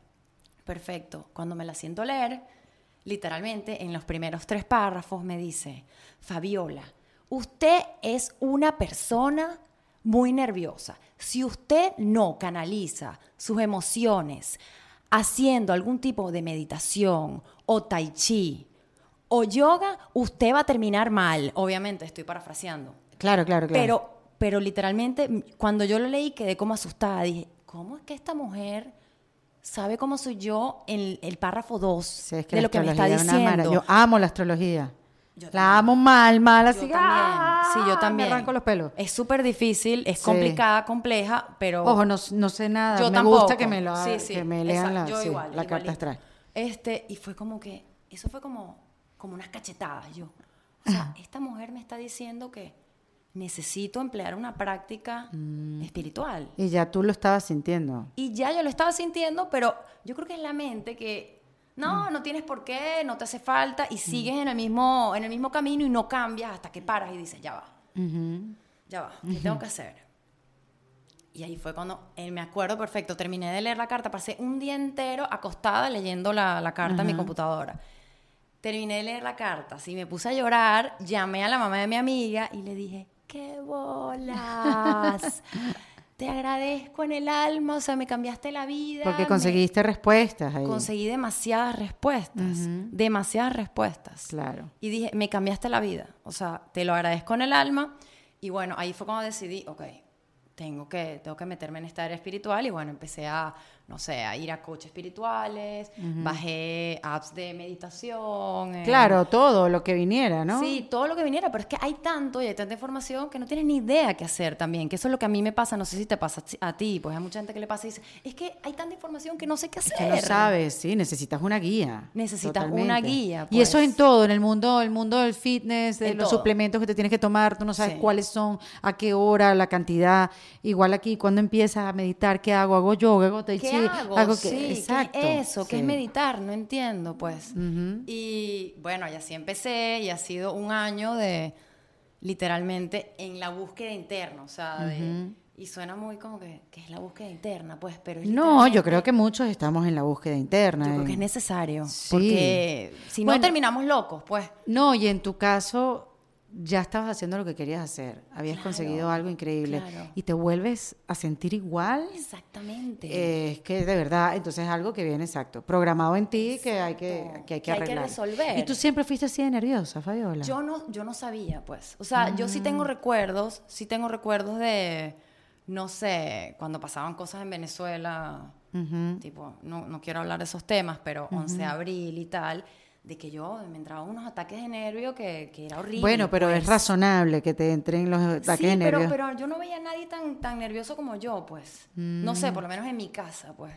Speaker 2: Perfecto. Cuando me la siento leer, literalmente en los primeros tres párrafos me dice, Fabiola, usted es una persona muy nerviosa. Si usted no canaliza sus emociones haciendo algún tipo de meditación o tai chi o yoga, usted va a terminar mal. Obviamente, estoy parafraseando.
Speaker 1: Claro, claro, claro.
Speaker 2: Pero, pero literalmente, cuando yo lo leí, quedé como asustada. Dije, ¿cómo es que esta mujer sabe cómo soy yo en el párrafo 2
Speaker 1: Sí, es que
Speaker 2: de lo que me está diciendo.
Speaker 1: Yo amo la astrología.
Speaker 2: Yo
Speaker 1: la amo mal, mal, así.
Speaker 2: Yo.
Speaker 1: ¡ah!
Speaker 2: Sí, yo también.
Speaker 1: Me arranco los pelos.
Speaker 2: Es súper difícil, es
Speaker 1: Sí.
Speaker 2: complicada, compleja, pero
Speaker 1: Ojo, no, no sé nada.
Speaker 2: yo
Speaker 1: me
Speaker 2: tampoco.
Speaker 1: gusta que me, lo,
Speaker 2: Sí, sí,
Speaker 1: que me lean
Speaker 2: exacto,
Speaker 1: la,
Speaker 2: yo igual,
Speaker 1: la carta astral.
Speaker 2: Este, y fue como que, eso fue como, como unas cachetadas. Yo, o sea, esta mujer me está diciendo que necesito emplear una práctica
Speaker 1: Mm.
Speaker 2: espiritual.
Speaker 1: Y ya tú lo estabas sintiendo.
Speaker 2: Y ya yo lo estaba sintiendo, pero yo creo que es la mente que
Speaker 1: Mm.
Speaker 2: no, no tienes por qué, no te hace falta y sigues en el mismo en el mismo camino y no cambias hasta que paras y dices, ya va. Ya va, ¿qué tengo que hacer? Y ahí fue cuando eh, me acuerdo perfecto, terminé de leer la carta, pasé un día entero acostada leyendo la, la carta en mi computadora. Terminé de leer la carta, sí, me puse a llorar, llamé a la mamá de mi amiga y le dije, ¡qué bolas! Te agradezco en el alma, o sea, me cambiaste la vida.
Speaker 1: Porque
Speaker 2: me-
Speaker 1: conseguiste respuestas ahí.
Speaker 2: Conseguí demasiadas respuestas, demasiadas respuestas.
Speaker 1: Claro.
Speaker 2: Y dije, me cambiaste la vida. O sea, te lo agradezco en el alma. Y bueno, ahí fue cuando decidí, ok, tengo que, tengo que meterme en esta área espiritual. Y bueno, empecé a, no sé, a ir a coaches espirituales, bajé apps de meditación. eh,
Speaker 1: Claro, todo lo que viniera, ¿no?
Speaker 2: Sí, todo lo que viniera, pero es que hay tanto y hay tanta información que no tienes ni idea qué hacer también, que eso es lo que a mí me pasa, no sé si te pasa a ti, pues hay mucha gente que le pasa y dice, es que hay tanta información que no sé qué hacer.
Speaker 1: Que no sabes, sí, necesitas una guía.
Speaker 2: Necesitas una guía,
Speaker 1: Y eso
Speaker 2: pues.
Speaker 1: en todo, en el mundo, el mundo del fitness, de
Speaker 2: En
Speaker 1: los
Speaker 2: todo.
Speaker 1: suplementos que te tienes que tomar, tú no sabes
Speaker 2: Sí.
Speaker 1: cuáles son, a qué hora, la cantidad. Igual aquí, cuando empiezas a meditar, ¿qué hago? ¿Hago yoga? ¿Hago tai
Speaker 2: ¿Qué
Speaker 1: chi?
Speaker 2: Hago?
Speaker 1: que-
Speaker 2: sí, ¿qué es
Speaker 1: exacto.
Speaker 2: eso? ¿Qué
Speaker 1: sí.
Speaker 2: es meditar? No entiendo, pues. Y bueno, y así empecé y ha sido un año de literalmente en la búsqueda interna, o sea, de... Y suena muy como que, que es la búsqueda interna, pues, pero
Speaker 1: No, yo creo que muchos estamos en la búsqueda interna.
Speaker 2: Yo creo que es necesario,
Speaker 1: Sí.
Speaker 2: porque si no
Speaker 1: Bueno.
Speaker 2: terminamos locos, pues.
Speaker 1: No, y en tu caso ya estabas haciendo lo que querías hacer, habías
Speaker 2: Claro,
Speaker 1: conseguido algo increíble
Speaker 2: claro.
Speaker 1: y te vuelves a sentir igual.
Speaker 2: Exactamente.
Speaker 1: Eh, es que de verdad, entonces es algo que viene exacto, programado en ti que hay que, que hay que
Speaker 2: Que hay que
Speaker 1: arreglar.
Speaker 2: resolver.
Speaker 1: Y tú siempre fuiste así de nerviosa, Fabiola.
Speaker 2: Yo no, yo no sabía, pues. O sea, yo sí tengo
Speaker 1: Mm.
Speaker 2: recuerdos, sí tengo recuerdos de, no sé, cuando pasaban cosas en Venezuela, tipo, no, no quiero hablar de esos temas, pero 11 de abril y tal, de que yo me entraban unos ataques de nervio que, que era horrible.
Speaker 1: bueno, pero es
Speaker 2: pues.
Speaker 1: razonable que te entren los ataques
Speaker 2: Sí,
Speaker 1: de
Speaker 2: pero,
Speaker 1: nervios.
Speaker 2: pero yo no veía a nadie tan, tan nervioso como yo, pues. No
Speaker 1: Mm.
Speaker 2: sé, por lo menos en mi casa, pues.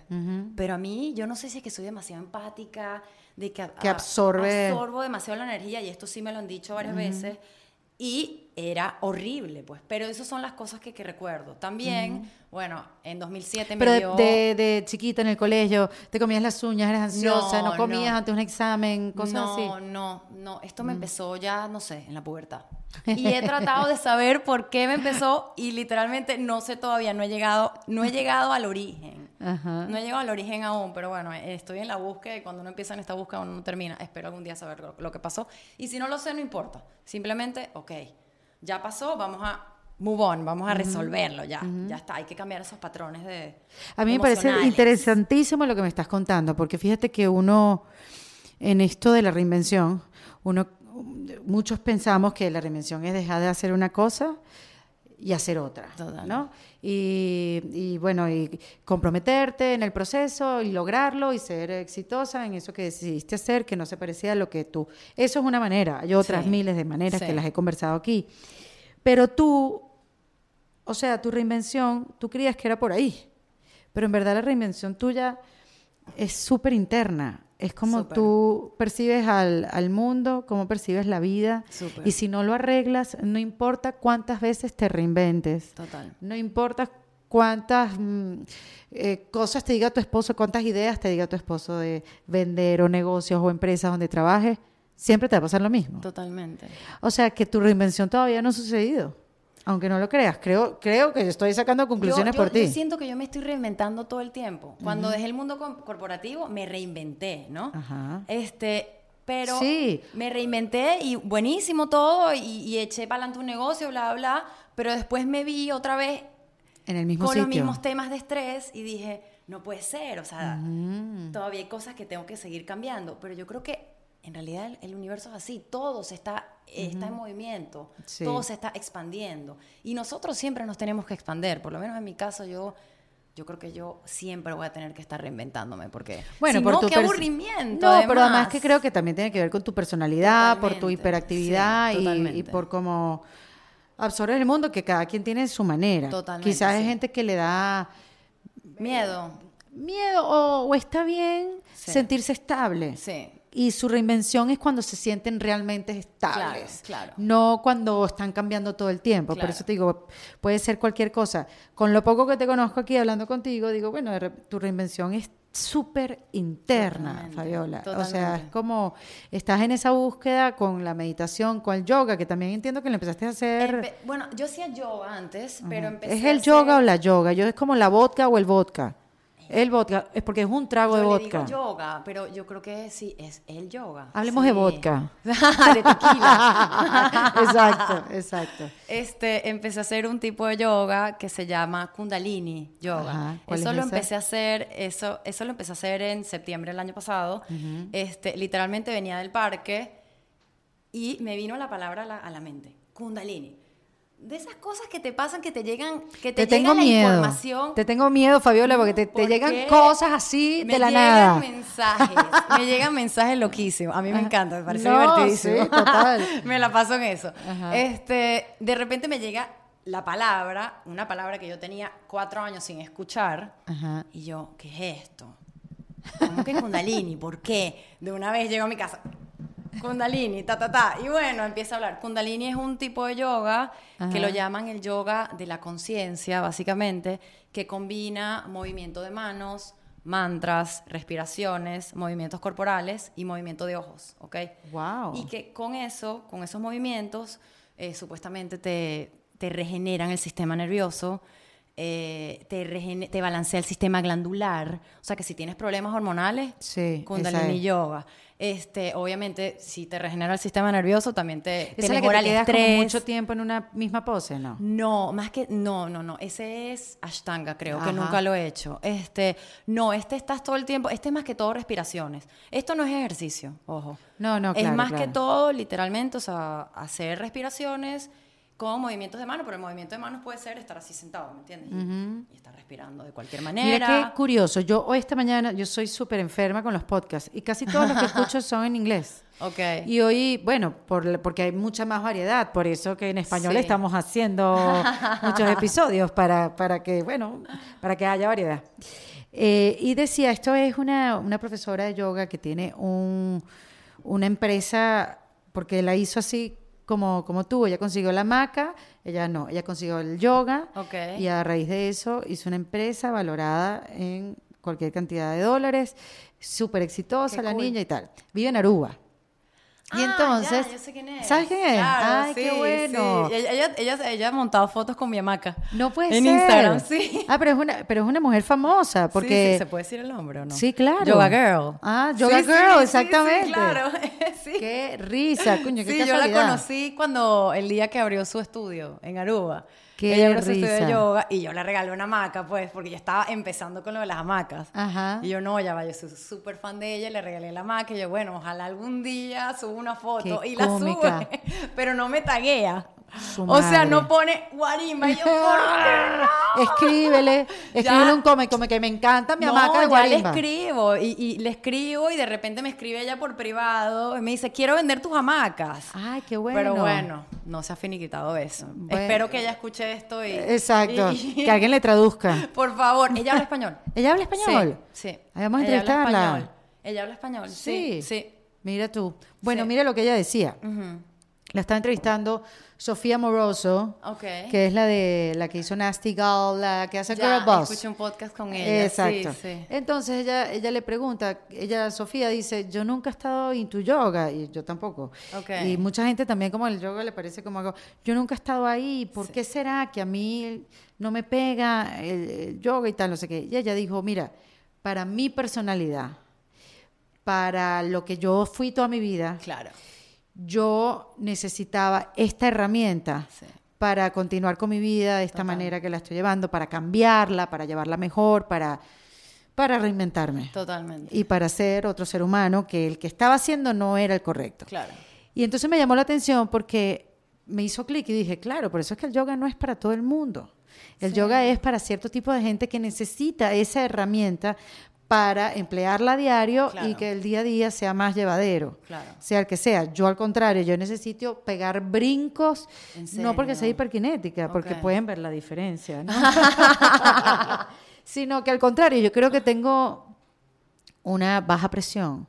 Speaker 2: Pero a mí, yo no sé si es que soy demasiado empática, de que,
Speaker 1: Que absorbe-
Speaker 2: absorbo demasiado la energía, y esto sí me lo han dicho varias veces, y era horrible, pues. Pero esas son las cosas que, que recuerdo. También, bueno, en 2007
Speaker 1: Pero
Speaker 2: me dio...
Speaker 1: de- de chiquita en el colegio, te comías las uñas, eras ansiosa, no,
Speaker 2: No,
Speaker 1: comías
Speaker 2: no.
Speaker 1: antes un examen, cosas
Speaker 2: no,
Speaker 1: así. Mm.
Speaker 2: no, no. Esto me empezó ya, no sé, en la pubertad. Y he tratado de saber por qué me empezó y literalmente no sé todavía, no he llegado, no he llegado al origen.
Speaker 1: Ajá.
Speaker 2: No he llegado al origen aún, pero bueno, estoy en la búsqueda y cuando uno empieza en esta búsqueda uno no termina. Espero algún día saber lo, lo que pasó. Y si no lo sé, no importa. Simplemente, ok, ya pasó, vamos a move on, vamos a resolverlo ya. Ya está, hay que cambiar esos patrones de
Speaker 1: A mí me parece interesantísimo lo que me estás contando, porque fíjate que uno, en esto de la reinvención, uno, muchos pensamos que la reinvención es dejar de hacer una cosa y hacer otra,
Speaker 2: Total.
Speaker 1: ¿no? Y, y, bueno, y comprometerte en el proceso y lograrlo y ser exitosa en eso que decidiste hacer, que no se parecía a lo que tú. Eso es una manera, hay otras
Speaker 2: Sí.
Speaker 1: miles de maneras
Speaker 2: Sí.
Speaker 1: que las he conversado aquí. Pero tú, o sea, tu reinvención, tú creías que era por ahí, pero en verdad la reinvención tuya es súper interna. Es como tú percibes al, al mundo, cómo percibes la vida. Y si no lo arreglas, no importa cuántas veces te reinventes.
Speaker 2: Total.
Speaker 1: No importa cuántas mm, eh, cosas te diga tu esposo, cuántas ideas te diga tu esposo de vender o negocios o empresas donde trabajes, siempre te va a pasar lo mismo.
Speaker 2: Totalmente.
Speaker 1: O sea, que tu reinvención todavía no ha sucedido. Aunque no lo creas, creo, creo que estoy sacando conclusiones
Speaker 2: yo, yo-
Speaker 1: por ti.
Speaker 2: Yo siento que yo me estoy reinventando todo el tiempo. Cuando dejé el mundo corporativo, me reinventé, ¿no?
Speaker 1: Ajá.
Speaker 2: Este, pero
Speaker 1: Sí.
Speaker 2: me reinventé y buenísimo todo y, y eché para adelante un negocio, bla, bla, bla. Pero después me vi otra vez
Speaker 1: En el mismo
Speaker 2: con
Speaker 1: sitio.
Speaker 2: los mismos temas de estrés y dije, no puede ser, o sea, todavía hay cosas que tengo que seguir cambiando. Pero yo creo que en realidad el, el universo es así, todo se está, está en movimiento,
Speaker 1: Sí.
Speaker 2: todo se está expandiendo. Y nosotros siempre nos tenemos que expandir, por lo menos en mi caso yo yo creo que yo siempre voy a tener que estar reinventándome porque
Speaker 1: Bueno,
Speaker 2: si
Speaker 1: por
Speaker 2: no,
Speaker 1: tu
Speaker 2: qué aburrimiento.
Speaker 1: No, pero además que
Speaker 2: además.
Speaker 1: creo que también tiene que ver con tu personalidad, por tu hiperactividad
Speaker 2: sí,
Speaker 1: y- por cómo absorbes el mundo, que cada quien tiene su manera.
Speaker 2: Totalmente,
Speaker 1: Quizás hay
Speaker 2: sí.
Speaker 1: gente que le da
Speaker 2: miedo.
Speaker 1: miedo o, o está bien
Speaker 2: Sí.
Speaker 1: sentirse estable.
Speaker 2: Sí.
Speaker 1: Y su reinvención es cuando se sienten realmente estables.
Speaker 2: Claro, claro.
Speaker 1: No cuando están cambiando todo el tiempo. Por
Speaker 2: Claro.
Speaker 1: eso te digo, puede ser cualquier cosa. Con lo poco que te conozco aquí hablando contigo, digo, bueno, tu reinvención es súper interna,
Speaker 2: Totalmente,
Speaker 1: Fabiola. O sea,
Speaker 2: totalmente.
Speaker 1: es como estás en esa búsqueda con la meditación, con el yoga, que también entiendo que lo empezaste a hacer.
Speaker 2: Empe- bueno, yo hacía yoga antes, pero empecé
Speaker 1: ¿Es
Speaker 2: a
Speaker 1: el yoga o
Speaker 2: hacer-
Speaker 1: la yoga? Yo es como la vodka o el vodka. El vodka, es porque es un trago de
Speaker 2: Yo le
Speaker 1: vodka.
Speaker 2: digo yoga, pero yo creo que sí, es el yoga.
Speaker 1: Hablemos
Speaker 2: Sí.
Speaker 1: de vodka.
Speaker 2: de tequila.
Speaker 1: exacto, exacto.
Speaker 2: Este, empecé a hacer un tipo de yoga que se llama Kundalini Yoga.
Speaker 1: Ajá, ¿cuál
Speaker 2: Eso
Speaker 1: es
Speaker 2: lo
Speaker 1: ese?
Speaker 2: empecé a hacer, eso, eso lo empecé a hacer en septiembre del año pasado. Este, literalmente venía del parque y me vino la palabra a la, a la mente, Kundalini. De esas cosas que te pasan, que te llegan, que te,
Speaker 1: Te tengo
Speaker 2: llega la información.
Speaker 1: Te tengo miedo, Fabiola, porque te, te
Speaker 2: ¿Por
Speaker 1: llegan cosas así
Speaker 2: me
Speaker 1: de la
Speaker 2: llegan
Speaker 1: nada.
Speaker 2: mensajes, me llegan mensajes loquísimos. A mí me encanta, me parece
Speaker 1: No,
Speaker 2: divertidísimo.
Speaker 1: sí, total.
Speaker 2: me la paso en eso.
Speaker 1: Ajá.
Speaker 2: Este, de repente me llega la palabra, una palabra que yo tenía cuatro años sin escuchar,
Speaker 1: Ajá.
Speaker 2: y yo, ¿qué es esto? ¿Cómo que Kundalini? ¿Por qué? De una vez llego a mi casa. Kundalini, ta, ta, ta. Y bueno, empieza a hablar. Kundalini es un tipo de yoga
Speaker 1: Ajá.
Speaker 2: que lo llaman el yoga de la conciencia, básicamente, que combina movimiento de manos, mantras, respiraciones, movimientos corporales y movimiento de ojos, ¿ok?
Speaker 1: Wow.
Speaker 2: Y que con eso, con esos movimientos, eh, supuestamente te, te regeneran el sistema nervioso, eh, te, te balancea el sistema glandular. O sea que si tienes problemas hormonales,
Speaker 1: Sí,
Speaker 2: Kundalini
Speaker 1: es.
Speaker 2: Yoga. Este, obviamente, si te regenera el sistema nervioso, también te, te
Speaker 1: ¿Esa es la que
Speaker 2: mejora
Speaker 1: te
Speaker 2: el
Speaker 1: quedas como
Speaker 2: estrés.
Speaker 1: mucho tiempo en una misma pose, no?
Speaker 2: No, más que no, no, no. Ese es Ashtanga, creo
Speaker 1: Ajá.
Speaker 2: que nunca lo he hecho. Este, no, este estás todo el tiempo. Este es más que todo respiraciones. Esto no es ejercicio, ojo.
Speaker 1: No, no,
Speaker 2: Es
Speaker 1: claro,
Speaker 2: más que
Speaker 1: claro.
Speaker 2: todo, literalmente, o sea, hacer respiraciones con movimientos de mano, pero el movimiento de manos puede ser estar así sentado, ¿me entiendes? Y- Y, estar respirando de cualquier
Speaker 1: Mira
Speaker 2: manera.
Speaker 1: qué curioso. Yo hoy esta mañana, yo soy súper enferma con los podcasts y casi todos los que escucho son en inglés.
Speaker 2: Ok.
Speaker 1: Y hoy, bueno, por, porque hay mucha más variedad, por eso que en español
Speaker 2: Sí.
Speaker 1: estamos haciendo muchos episodios para, para que, bueno, para que haya variedad. Eh, y decía, esto es una, una profesora de yoga que tiene un, una empresa, porque la hizo así como, como tú, ella consiguió la maca, ella no, ella consiguió el yoga y a raíz de eso hizo una empresa valorada en cualquier cantidad de dólares, súper exitosa
Speaker 2: Qué
Speaker 1: la
Speaker 2: cool.
Speaker 1: niña y tal. Vive en Aruba. Y
Speaker 2: Ah,
Speaker 1: entonces,
Speaker 2: ya, yo sé quién es.
Speaker 1: ¿sabes quién es?
Speaker 2: Claro,
Speaker 1: Ay,
Speaker 2: sí,
Speaker 1: qué bueno.
Speaker 2: sí. Ella, ella, ella, ella ha montado fotos con mi hamaca.
Speaker 1: No puede
Speaker 2: en
Speaker 1: ser.
Speaker 2: Instagram, sí.
Speaker 1: Ah, pero es una, pero es una mujer famosa, porque
Speaker 2: sí, ¿Se puede decir el nombre o no?
Speaker 1: Sí, claro.
Speaker 2: Yoga Girl.
Speaker 1: Ah, Yoga Girl, exactamente.
Speaker 2: Sí, claro. sí.
Speaker 1: qué risa, coño, qué
Speaker 2: Sí, yo la
Speaker 1: casualidad.
Speaker 2: conocí cuando el día que abrió su estudio en Aruba.
Speaker 1: Qué
Speaker 2: Ella abrió su estudio
Speaker 1: risa.
Speaker 2: de yoga y yo le regalé una hamaca, pues, porque yo estaba empezando con lo de las hamacas.
Speaker 1: Ajá.
Speaker 2: Y yo, no, ya va, yo soy súper fan de ella, le regalé la hamaca y yo, bueno, ojalá algún día suba una foto
Speaker 1: Qué
Speaker 2: y la sube, pero no me taguea.
Speaker 1: Su
Speaker 2: O sea, no pone guarima. Y yo, ¿por?
Speaker 1: Escríbele, escríbele
Speaker 2: Ya.
Speaker 1: un come, come que me encanta mi
Speaker 2: no,
Speaker 1: hamaca de
Speaker 2: ya le escribo y, y le escribo y de repente me escribe ella por privado y me dice, quiero vender tus hamacas.
Speaker 1: Ay, qué bueno.
Speaker 2: Pero bueno, no se ha finiquitado eso.
Speaker 1: Bueno.
Speaker 2: Espero que ella escuche esto y...
Speaker 1: Exacto,
Speaker 2: y-
Speaker 1: que alguien le traduzca.
Speaker 2: Por favor, ella habla español.
Speaker 1: ¿Ella habla español?
Speaker 2: Sí, sí.
Speaker 1: Vamos a
Speaker 2: Ella habla español. Ella habla español, sí. Sí.
Speaker 1: Mira tú. Bueno,
Speaker 2: Sí.
Speaker 1: mira lo que ella decía. La está entrevistando Sofía Moroso,
Speaker 2: Ok.
Speaker 1: que es la de la que hizo Nasty Girl, la que hace
Speaker 2: Ya,
Speaker 1: Girl Boss.
Speaker 2: escuché un podcast con ella.
Speaker 1: Exacto.
Speaker 2: Sí, sí.
Speaker 1: Entonces ella, ella le pregunta, ella, Sofía, dice, yo nunca he estado en tu yoga, y yo tampoco.
Speaker 2: Ok.
Speaker 1: Y mucha gente también como el yoga le parece como algo, yo nunca he estado ahí, ¿por qué será que a mí no me pega el, el yoga y tal, no sé qué? Y ella dijo, mira, para mi personalidad, para lo que yo fui toda mi vida,
Speaker 2: Claro.
Speaker 1: Yo necesitaba esta herramienta
Speaker 2: Sí.
Speaker 1: para continuar con mi vida de esta
Speaker 2: Total.
Speaker 1: manera que la estoy llevando, para cambiarla, para llevarla mejor, para, para reinventarme
Speaker 2: Totalmente.
Speaker 1: y para ser otro ser humano que el que estaba haciendo no era el correcto.
Speaker 2: Claro.
Speaker 1: Y entonces me llamó la atención porque me hizo clic y dije, claro, por eso es que el yoga no es para todo el mundo. El yoga es para cierto tipo de gente que necesita esa herramienta para emplearla a diario y que el día a día sea más llevadero.
Speaker 2: Claro.
Speaker 1: Sea el que sea. Yo al contrario, yo necesito pegar brincos,
Speaker 2: ¿En
Speaker 1: no porque sea hiperkinética, porque pueden ver la diferencia, ¿no? sino que al contrario, yo creo que tengo una baja presión,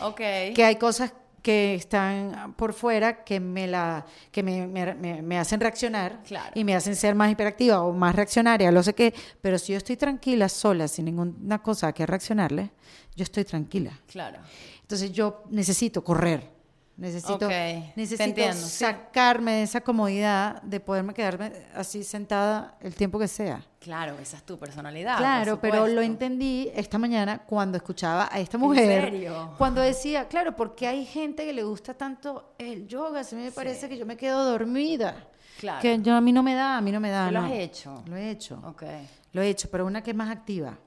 Speaker 2: Ok.
Speaker 1: que hay cosas que están por fuera que me la que me, me- me- hacen reaccionar
Speaker 2: Claro.
Speaker 1: y me hacen ser más hiperactiva o más reaccionaria, lo sé qué, pero si yo estoy tranquila sola sin ninguna cosa que reaccionarle, yo estoy tranquila.
Speaker 2: Claro.
Speaker 1: Entonces yo necesito correr. Necesito,
Speaker 2: Ok, te
Speaker 1: necesito
Speaker 2: sí.
Speaker 1: sacarme de esa comodidad de poderme quedarme así sentada el tiempo que sea.
Speaker 2: Claro, esa es tu personalidad.
Speaker 1: claro, pero lo entendí esta mañana cuando escuchaba a esta mujer.
Speaker 2: serio?
Speaker 1: Cuando decía, claro, porque hay gente que le gusta tanto el yoga, a mí me parece que yo me quedo dormida.
Speaker 2: Claro.
Speaker 1: Que yo, a mí no me da, a mí no me da.
Speaker 2: ¿Tú lo
Speaker 1: no.
Speaker 2: has hecho?
Speaker 1: Lo he hecho.
Speaker 2: Ok.
Speaker 1: Lo he hecho, pero una que es más activa.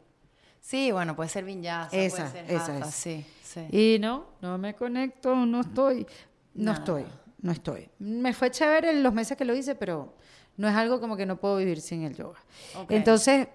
Speaker 2: Sí, bueno, puede ser vinyasa,
Speaker 1: Esa,
Speaker 2: puede ser
Speaker 1: esa
Speaker 2: hatha,
Speaker 1: es.
Speaker 2: sí, sí.
Speaker 1: Y no, no me conecto, no estoy. No estoy, no estoy. Me fue chévere en los meses que lo hice, pero no es algo como que no puedo vivir sin el yoga. Entonces,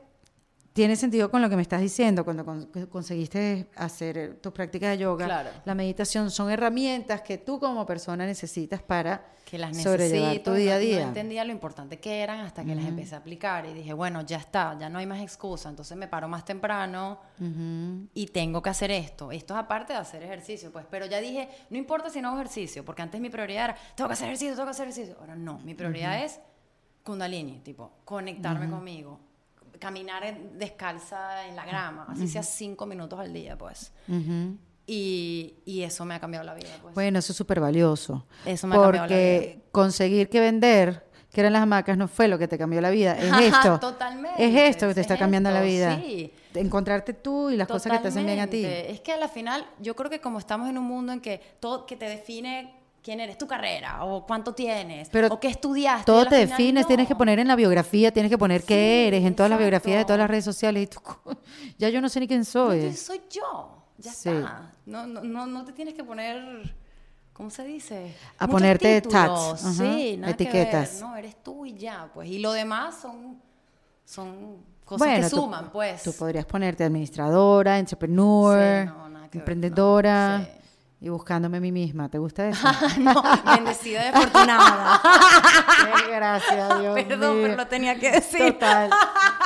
Speaker 1: tiene sentido con lo que me estás diciendo cuando con- conseguiste hacer eh, tus prácticas de yoga.
Speaker 2: Claro.
Speaker 1: La meditación son herramientas que tú como persona necesitas para
Speaker 2: que las
Speaker 1: sobrellevar tu día a día.
Speaker 2: No entendía lo importante que eran hasta que las empecé a aplicar y dije, bueno, ya está, ya no hay más excusa, entonces me paro más temprano y tengo que hacer esto. Esto es aparte de hacer ejercicio, pues, pero ya dije, no importa si no hago ejercicio, porque antes mi prioridad era, tengo que hacer ejercicio, tengo que hacer ejercicio. Ahora no, mi prioridad es kundalini, tipo, conectarme conmigo, caminar descalza en la grama, así sea cinco minutos al día, pues. Y, y eso me ha cambiado la vida, pues.
Speaker 1: Bueno, eso es súper valioso.
Speaker 2: Eso me ha cambiado la
Speaker 1: Porque conseguir que vender, que eran las hamacas, no fue lo que te cambió la vida. Es esto.
Speaker 2: Totalmente.
Speaker 1: Es esto que te
Speaker 2: es
Speaker 1: está cambiando la vida.
Speaker 2: sí.
Speaker 1: Encontrarte tú y las cosas que te hacen bien a ti.
Speaker 2: Es que a la final, yo creo que como estamos en un mundo en que todo que te define quién eres, tu carrera, o cuánto tienes,
Speaker 1: Pero
Speaker 2: o qué estudiaste.
Speaker 1: Todo te defines, tienes que poner en la biografía, tienes que poner qué eres, en todas las biografías de todas las redes sociales. Y tú, ya yo no sé ni quién soy.
Speaker 2: yo soy yo. Ya
Speaker 1: Sí.
Speaker 2: está. No, no, no, no te tienes que poner. ¿Cómo se dice?
Speaker 1: A
Speaker 2: Muchos
Speaker 1: ponerte
Speaker 2: títulos.
Speaker 1: tags, ajá,
Speaker 2: Sí, nada que
Speaker 1: etiquetas.
Speaker 2: ver. No, eres tú y ya, pues. Y lo demás son, son cosas
Speaker 1: bueno,
Speaker 2: que
Speaker 1: tú-
Speaker 2: suman, pues.
Speaker 1: Tú podrías ponerte administradora, entrepreneur,
Speaker 2: Sí, no, nada que ver,
Speaker 1: emprendedora
Speaker 2: no, sí.
Speaker 1: Y buscándome a mí misma. ¿Te gusta eso?
Speaker 2: no, bendecida y afortunada.
Speaker 1: Gracias, Dios
Speaker 2: Perdón,
Speaker 1: mío.
Speaker 2: pero lo tenía que decir.
Speaker 1: Total.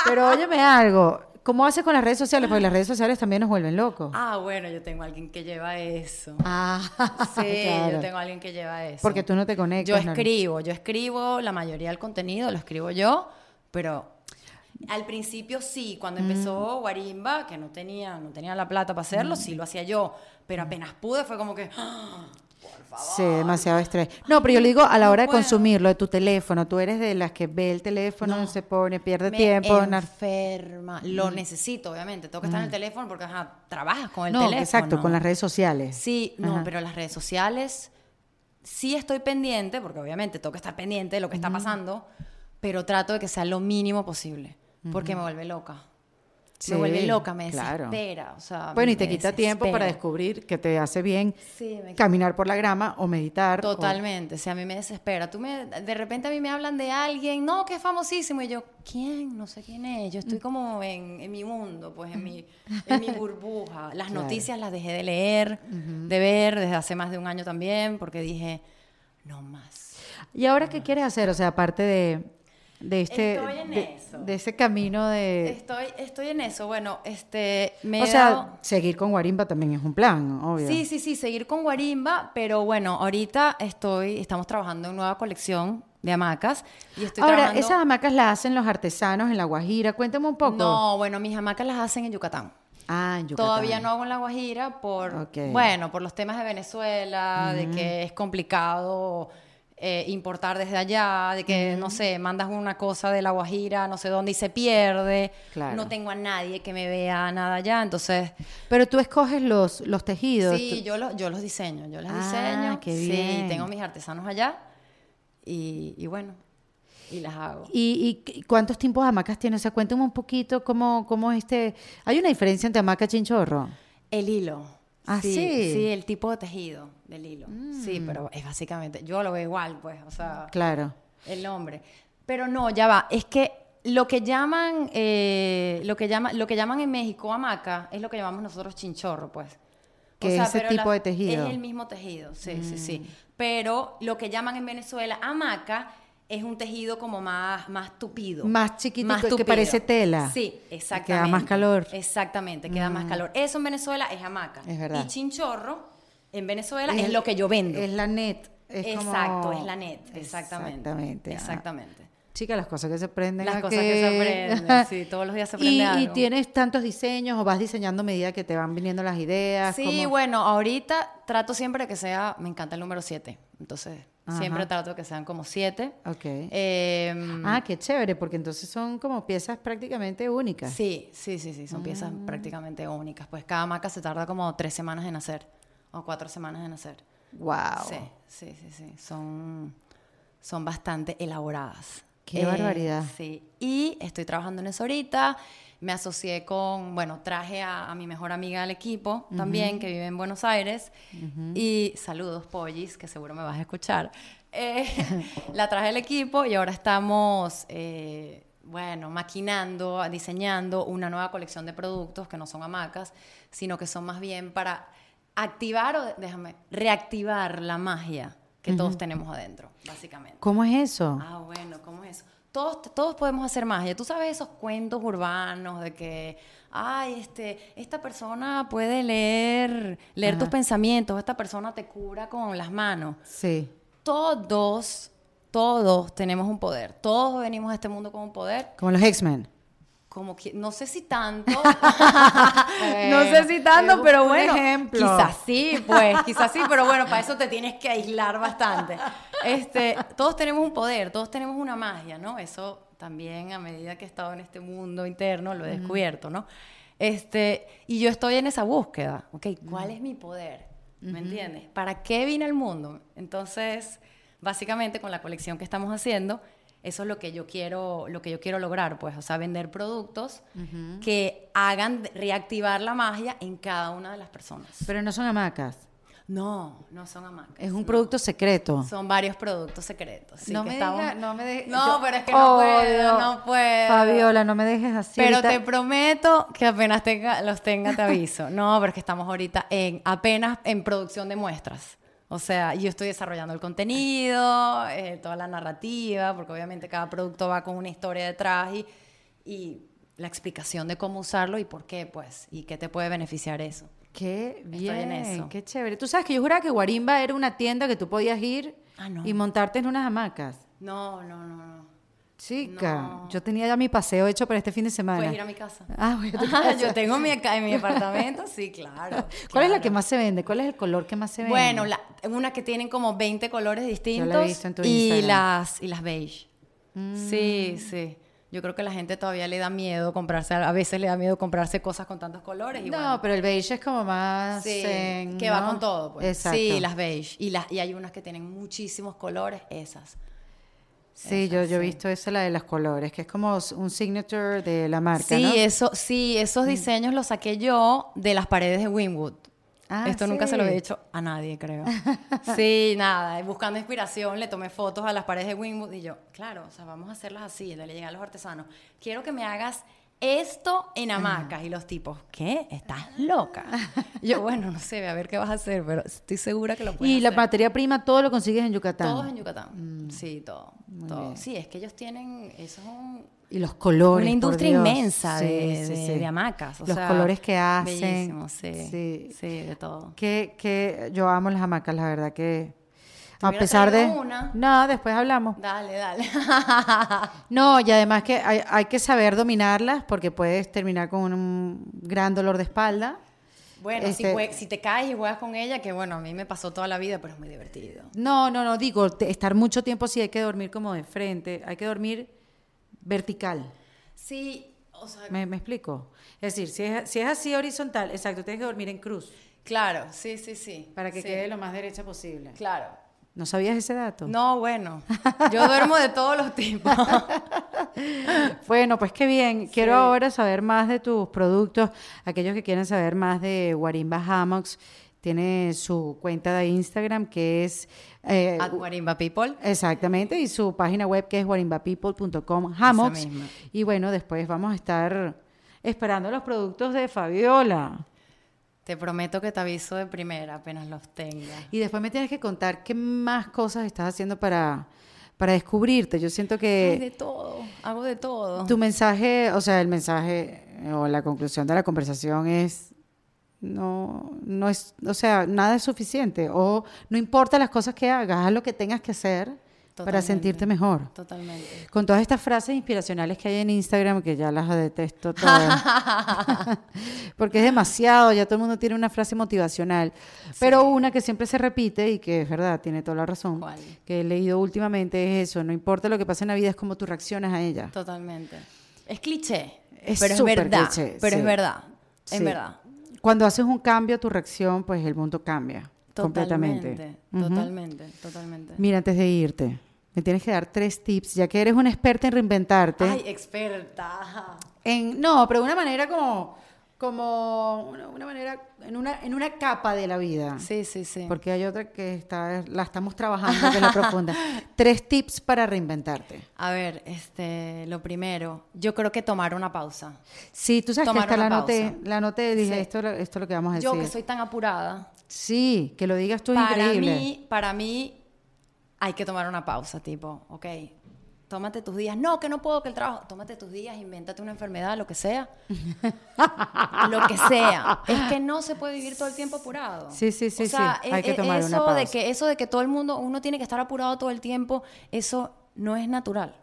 Speaker 1: Pero óyeme algo. ¿Cómo haces con las redes sociales? Porque las redes sociales también nos vuelven locos.
Speaker 2: Ah, bueno, yo tengo a alguien que lleva eso.
Speaker 1: Ah,
Speaker 2: Sí,
Speaker 1: claro.
Speaker 2: yo tengo a alguien que lleva eso.
Speaker 1: Porque tú no te
Speaker 2: Yo
Speaker 1: conectas. ¿no?
Speaker 2: escribo, yo escribo la mayoría del contenido, lo escribo yo, pero al principio sí, cuando empezó Guarimba, que no tenía, no tenía la plata para hacerlo, sí lo hacía yo, pero apenas pude fue como que, ¡ah!
Speaker 1: Sí, demasiado estrés. No, pero yo le digo a la
Speaker 2: no
Speaker 1: hora de consumirlo, de tu teléfono, tú eres de las que ve el teléfono, se pone, pierde
Speaker 2: me
Speaker 1: tiempo.
Speaker 2: enferma. Lo necesito, obviamente, tengo que estar en el teléfono porque ajá, trabajas con el
Speaker 1: no,
Speaker 2: teléfono.
Speaker 1: exacto, con las redes sociales.
Speaker 2: Sí, no,
Speaker 1: Ajá.
Speaker 2: pero las redes sociales sí estoy pendiente, porque obviamente tengo que estar pendiente de lo que está pasando, pero trato de que sea lo mínimo posible, porque me vuelve loca.
Speaker 1: Sí,
Speaker 2: me vuelve loca, me
Speaker 1: claro.
Speaker 2: desespera. O sea,
Speaker 1: Bueno, y te quita tiempo para descubrir que te hace bien
Speaker 2: Sí, me
Speaker 1: caminar por la grama o meditar.
Speaker 2: Totalmente, o sea, a mí me desespera. Tú me, de repente a mí me hablan de alguien, no, que es famosísimo, y yo, ¿quién? No sé quién es. Yo estoy como en, en mi mundo, pues en mi, en mi burbuja. Las
Speaker 1: Claro.
Speaker 2: noticias las dejé de leer, de ver desde hace más de un año también, porque dije, no más.
Speaker 1: ¿Y ahora qué quieres hacer? O sea, aparte de, de este
Speaker 2: Estoy en
Speaker 1: de,
Speaker 2: eso.
Speaker 1: de ese camino de
Speaker 2: Estoy, estoy en eso. Bueno, este, me
Speaker 1: o sea,
Speaker 2: dado-
Speaker 1: seguir con Guarimba también es un plan, obvio.
Speaker 2: Sí, sí, sí, seguir con Guarimba, pero bueno, ahorita estoy, estamos trabajando en nueva colección de hamacas y estoy
Speaker 1: Ahora,
Speaker 2: trabajando...
Speaker 1: esas hamacas las hacen los artesanos en La Guajira. Cuéntame un poco.
Speaker 2: No, bueno, mis hamacas las hacen en Yucatán.
Speaker 1: Ah, en Yucatán.
Speaker 2: Todavía no hago en La Guajira por, bueno, por los temas de Venezuela, de que es complicado eh, importar desde allá, de que, no sé, mandas una cosa de La Guajira, no sé dónde y se pierde.
Speaker 1: Claro.
Speaker 2: No tengo a nadie que me vea nada allá, entonces...
Speaker 1: Pero tú escoges los, los tejidos.
Speaker 2: Sí,
Speaker 1: tú-
Speaker 2: yo, los yo los diseño, yo los
Speaker 1: Ah,
Speaker 2: diseño.
Speaker 1: qué
Speaker 2: Sí,
Speaker 1: bien.
Speaker 2: tengo mis artesanos allá y, y bueno, y las hago.
Speaker 1: ¿Y, y cuántos tipos de hamacas tienes? O sea, cuéntame un poquito cómo, cómo es este... ¿Hay una diferencia entre hamaca y chinchorro?
Speaker 2: El hilo.
Speaker 1: Ah, ¿sí? Mm.
Speaker 2: Sí, el tipo de tejido del hilo. Sí, pero es básicamente, yo lo veo igual, pues, o sea,
Speaker 1: Claro.
Speaker 2: el nombre. Pero no, ya va, es que lo que llaman, eh, lo que llama, lo que llaman en México hamaca es lo que llamamos nosotros chinchorro, pues.
Speaker 1: Que es ese tipo de tejido.
Speaker 2: Es el mismo tejido, sí, sí, sí. Pero lo que llaman en Venezuela hamaca es un tejido como más, más tupido.
Speaker 1: Más chiquitico, que parece tela.
Speaker 2: Sí, exactamente.
Speaker 1: Queda más calor.
Speaker 2: Exactamente, queda más calor. Eso en Venezuela es hamaca.
Speaker 1: Es verdad.
Speaker 2: Y chinchorro en Venezuela es, lo que yo vendo.
Speaker 1: Es la net. Es
Speaker 2: Exacto,
Speaker 1: como-
Speaker 2: es la net, exactamente.
Speaker 1: Exactamente.
Speaker 2: Exactamente.
Speaker 1: Chica, las cosas que se aprenden.
Speaker 2: Las cosas que se aprenden, sí, todos los días se aprende
Speaker 1: y,
Speaker 2: algo.
Speaker 1: y tienes tantos diseños o vas diseñando a medida que te van viniendo las ideas.
Speaker 2: Sí, bueno, ahorita trato siempre que sea, me encanta el número 7, entonces siempre
Speaker 1: Ajá.
Speaker 2: trato que sean como 7.
Speaker 1: Ok.
Speaker 2: Eh,
Speaker 1: ah, qué chévere, porque entonces son como piezas prácticamente únicas.
Speaker 2: sí, sí, sí, sí, son piezas
Speaker 1: Ah.
Speaker 2: prácticamente únicas. Pues cada maca se tarda como tres semanas en hacer o cuatro semanas en hacer.
Speaker 1: Wow.
Speaker 2: Sí, sí, sí, sí. Son, son bastante elaboradas.
Speaker 1: Qué barbaridad.
Speaker 2: Sí. Y estoy trabajando en eso ahorita. Me asocié con, bueno, traje a, a mi mejor amiga al equipo también, que vive en Buenos Aires. Y saludos, Pollis, que seguro me vas a escuchar. Eh, la traje al equipo y ahora estamos, eh, bueno, maquinando, diseñando una nueva colección de productos que no son hamacas, sino que son más bien para activar o, déjame, reactivar la magia que todos tenemos adentro, básicamente.
Speaker 1: ¿Cómo es eso?
Speaker 2: Ah, bueno, ¿cómo es eso? Todos, todos podemos hacer magia. Tú sabes esos cuentos urbanos de que, ay, este, esta persona puede leer, leer tus pensamientos, esta persona te cura con las manos.
Speaker 1: Sí.
Speaker 2: Todos, todos tenemos un poder. Todos venimos a este mundo con un poder.
Speaker 1: Como los X-Men.
Speaker 2: Como que, no sé si tanto, no sé si tanto, pero bueno,
Speaker 1: ejemplo.
Speaker 2: quizás sí, pues, quizás sí, pero bueno, para eso te tienes que aislar bastante. Este, todos tenemos un poder, todos tenemos una magia, ¿no? Eso también a medida que he estado en este mundo interno lo he descubierto, ¿no? Este, y yo estoy en esa búsqueda, ¿ok? ¿Cuál es mi poder? ¿Me entiendes? ¿Para qué vine al mundo? Entonces, básicamente con la colección que estamos haciendo, eso es lo que yo quiero, lo que yo quiero lograr, pues, o sea, vender productos que hagan reactivar la magia en cada una de las personas.
Speaker 1: Pero no son hamacas.
Speaker 2: No, no son hamacas.
Speaker 1: Es un
Speaker 2: no.
Speaker 1: producto secreto.
Speaker 2: Son varios productos secretos. sí,
Speaker 1: no,
Speaker 2: que
Speaker 1: me
Speaker 2: estamos-
Speaker 1: diga- no me.
Speaker 2: No,
Speaker 1: yo
Speaker 2: pero es que no puedo, no puedo.
Speaker 1: Fabiola, no me dejes así.
Speaker 2: Pero
Speaker 1: ahorita-
Speaker 2: te prometo que apenas tenga, los tenga te aviso. No, pero es que estamos ahorita en apenas en producción de muestras. O sea, yo estoy desarrollando el contenido, eh, toda la narrativa, porque obviamente cada producto va con una historia detrás y, y la explicación de cómo usarlo y por qué, pues, y qué te puede beneficiar eso.
Speaker 1: Qué
Speaker 2: Estoy
Speaker 1: bien,
Speaker 2: en eso.
Speaker 1: qué chévere. Tú sabes que yo juraba que Guarimba era una tienda que tú podías ir
Speaker 2: Ah, no.
Speaker 1: y montarte en unas hamacas.
Speaker 2: No, no, no, no.
Speaker 1: Chica,
Speaker 2: No.
Speaker 1: yo tenía ya mi paseo hecho para este fin de semana.
Speaker 2: Puedes ir a mi casa.
Speaker 1: Ah, voy a tu casa.
Speaker 2: yo tengo mi, en mi apartamento, sí, claro.
Speaker 1: ¿Cuál es la que más se vende? ¿Cuál es el color que más se vende?
Speaker 2: Bueno, la- una que tienen como 20 colores distintos.
Speaker 1: Yo la he visto en tu
Speaker 2: y
Speaker 1: Instagram. Mm.
Speaker 2: las y las beige. Sí, sí. Yo creo que la gente todavía le da miedo comprarse, a veces le da miedo comprarse cosas con tantos colores. Y
Speaker 1: no,
Speaker 2: bueno,
Speaker 1: pero el beige es como más.
Speaker 2: sí, que va con todo. Pues.
Speaker 1: Exacto.
Speaker 2: Sí, las beige. Y, las, y hay unas que tienen muchísimos colores, esas.
Speaker 1: Sí, yo, yo he
Speaker 2: sí.
Speaker 1: visto esa, la de los colores, que es como un signature de la marca,
Speaker 2: Sí,
Speaker 1: ¿no?
Speaker 2: eso, sí, esos diseños los saqué yo de las paredes de Winwood.
Speaker 1: Ah,
Speaker 2: Esto nunca se lo he hecho a nadie, creo. sí, nada, buscando inspiración, le tomé fotos a las paredes de Winwood y yo, claro, o sea, vamos a hacerlas así, le llegué a los artesanos. Quiero que me hagas esto en hamacas. Y los tipos, ¿qué? ¿Estás loca? Yo, bueno, no sé, a ver qué vas a hacer, pero estoy segura que lo puedes
Speaker 1: Y la materia prima, todo lo consigues en Yucatán.
Speaker 2: Todos en Yucatán. Sí, todo. todo. Sí, es que ellos tienen, eso es un,
Speaker 1: Y los colores.
Speaker 2: una industria inmensa
Speaker 1: Sí,
Speaker 2: de,
Speaker 1: sí,
Speaker 2: de-
Speaker 1: sí.
Speaker 2: de hamacas. o
Speaker 1: Los
Speaker 2: sea,
Speaker 1: colores que hacen.
Speaker 2: Bellísimo, sí,
Speaker 1: Sí.
Speaker 2: sí. de todo.
Speaker 1: Que, que yo amo las hamacas, la verdad que. A pesar de.
Speaker 2: una.
Speaker 1: No, después hablamos.
Speaker 2: Dale, dale.
Speaker 1: No, y además que hay, hay que saber dominarlas porque puedes terminar con un gran dolor de espalda.
Speaker 2: bueno, si,
Speaker 1: Este-
Speaker 2: si te caes y juegas con ella, que bueno, a mí me pasó toda la vida, pero es muy divertido.
Speaker 1: No, no, no, digo, te- estar mucho tiempo sí hay que dormir como de frente, hay que dormir vertical.
Speaker 2: Sí, o sea,
Speaker 1: ¿Me, me explico? Es decir, si es, si es así horizontal, exacto, tienes que dormir en cruz
Speaker 2: claro, sí, sí, sí.
Speaker 1: para que
Speaker 2: Sí,
Speaker 1: quede lo más derecha posible.
Speaker 2: Claro.
Speaker 1: ¿No sabías ese dato?
Speaker 2: No, bueno, yo duermo de todos los tipos.
Speaker 1: Bueno, pues qué bien. Quiero ahora saber más de tus productos. Aquellos que quieren saber más de Guarimba Hammocks tiene su cuenta de Instagram que es... eh,
Speaker 2: At Guarimba People.
Speaker 1: Exactamente, y su página web que es guarimbapeople.com hammocks. Y bueno, después vamos a estar esperando los productos de Fabiola.
Speaker 2: Te prometo que te aviso de primera apenas los tenga.
Speaker 1: Y después me tienes que contar qué más cosas estás haciendo para, para descubrirte. Yo siento que...
Speaker 2: Ay, de todo, hago de todo.
Speaker 1: Tu mensaje, o sea, el mensaje eh, o la conclusión de la conversación es no no es, o sea, nada es suficiente o no importa las cosas que hagas, haz lo que tengas que hacer para sentirte mejor.
Speaker 2: Totalmente.
Speaker 1: Con todas estas frases inspiracionales que hay en Instagram, que ya las detesto todas. Porque es demasiado, ya todo el mundo tiene una frase motivacional. Pero una que siempre se repite y que es verdad, tiene toda la razón,
Speaker 2: ¿Cuál?
Speaker 1: que he leído últimamente es eso, no importa lo que pase en la vida, es como tú reaccionas a ella.
Speaker 2: Totalmente. Es cliché,
Speaker 1: Es
Speaker 2: pero es verdad.
Speaker 1: cliché,
Speaker 2: pero
Speaker 1: sí.
Speaker 2: es verdad.
Speaker 1: Sí.
Speaker 2: Es verdad.
Speaker 1: Cuando haces un cambio, tu reacción, pues el mundo cambia completamente.
Speaker 2: Totalmente.
Speaker 1: Ujú.
Speaker 2: Totalmente. Totalmente.
Speaker 1: Mira, antes de irte, me tienes que dar tres tips, ya que eres una experta en reinventarte.
Speaker 2: Ay, experta.
Speaker 1: En, no, pero de una manera como, como una, una manera, en una, en una capa de la vida.
Speaker 2: Sí, sí, sí.
Speaker 1: Porque hay otra que está, la estamos trabajando, es la profunda. Tres tips para reinventarte.
Speaker 2: A ver, este, lo primero, yo creo que tomar una pausa.
Speaker 1: Sí, tú sabes
Speaker 2: Tomar
Speaker 1: que hasta la
Speaker 2: pausa.
Speaker 1: la anoté y dije,
Speaker 2: Sí.
Speaker 1: esto, esto es lo que vamos a decir.
Speaker 2: Yo que soy tan apurada,
Speaker 1: Sí, que lo digas tú es
Speaker 2: para
Speaker 1: increíble.
Speaker 2: mí, para mí hay que tomar una pausa, tipo, ok, tómate tus días. No, que no puedo, que el trabajo. Tómate tus días, invéntate una enfermedad, lo que sea. lo que sea. Es que no se puede vivir todo el tiempo apurado.
Speaker 1: Sí, sí, sí,
Speaker 2: O sea,
Speaker 1: sí. Hay
Speaker 2: e-
Speaker 1: que
Speaker 2: e-
Speaker 1: tomar
Speaker 2: eso
Speaker 1: una
Speaker 2: de
Speaker 1: pausa.
Speaker 2: que eso de que todo el mundo uno tiene que estar apurado todo el tiempo, eso no es natural.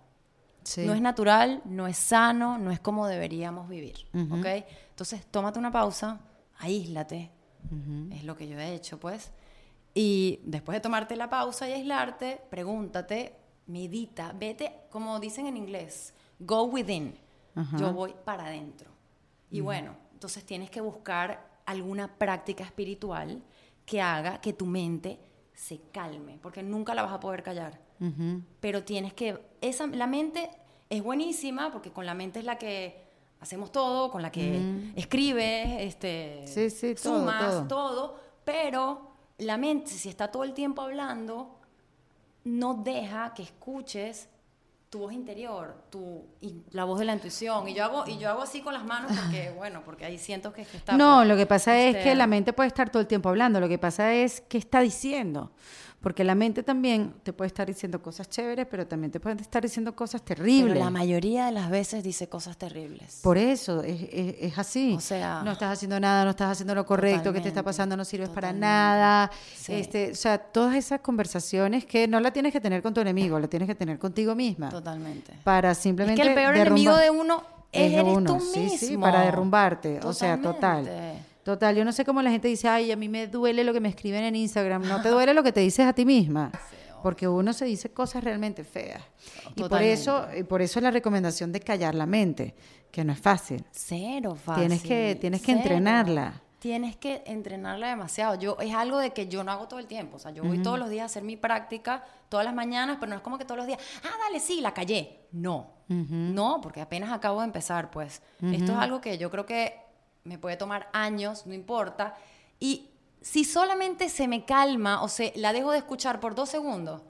Speaker 1: Sí.
Speaker 2: No es natural, no es sano, no es como deberíamos vivir. ¿Ok? Entonces, tómate una pausa, aíslate. Es lo que yo he hecho, pues. Y después de tomarte la pausa y aislarte, pregúntate, medita, vete, como dicen en inglés, go within.
Speaker 1: Ajá.
Speaker 2: Yo voy para adentro. Y bueno, entonces tienes que buscar alguna práctica espiritual que haga que tu mente se calme, porque nunca la vas a poder callar pero tienes que esa la mente es buenísima porque con la mente es la que hacemos todo con la que escribes este
Speaker 1: Sí, sí, todo,
Speaker 2: sumas
Speaker 1: todo.
Speaker 2: todo pero la mente si está todo el tiempo hablando no deja que escuches tu voz interior tu y la voz de la intuición y yo hago y yo hago así con las manos porque bueno porque ahí siento que, que está
Speaker 1: No,
Speaker 2: pues,
Speaker 1: lo que pasa es
Speaker 2: este,
Speaker 1: que la mente puede estar todo el tiempo hablando, lo que pasa es qué está diciendo. Porque la mente también te puede estar diciendo cosas chéveres, pero también te puede estar diciendo cosas
Speaker 2: pero
Speaker 1: terribles.
Speaker 2: la mayoría de las veces dice cosas terribles
Speaker 1: Por eso, es, es- es así.
Speaker 2: O sea-
Speaker 1: no estás haciendo nada, no estás haciendo lo correcto, que te está pasando no sirves para nada.
Speaker 2: Sí.
Speaker 1: Este, o sea, todas esas conversaciones que no la tienes que tener con tu enemigo, la tienes que tener contigo misma.
Speaker 2: totalmente
Speaker 1: Para
Speaker 2: Es
Speaker 1: simplemente
Speaker 2: que el peor enemigo de uno es, eres
Speaker 1: uno,
Speaker 2: tú
Speaker 1: sí,
Speaker 2: mismo.
Speaker 1: sí, para derrumbarte. O sea, total. Total, yo no sé cómo la gente dice, ay, a mí me duele lo que me escriben en Instagram. No te duele lo que te dices a ti misma. Porque uno se dice cosas realmente feas. Y por eso, y por eso es la recomendación de callar la mente, que no es fácil.
Speaker 2: Cero fácil.
Speaker 1: Tienes que- tienes que
Speaker 2: cero.
Speaker 1: entrenarla.
Speaker 2: Tienes que entrenarla demasiado. Yo es algo de que yo no hago todo el tiempo. O sea, yo voy todos los días a hacer mi práctica, todas las mañanas, pero no es como que todos los días, ah, dale, sí, la callé. No. No, porque apenas acabo de empezar, pues. Esto es algo que yo creo que me puede tomar años, no importa. Y si solamente se me calma o se la dejo de escuchar por dos segundos,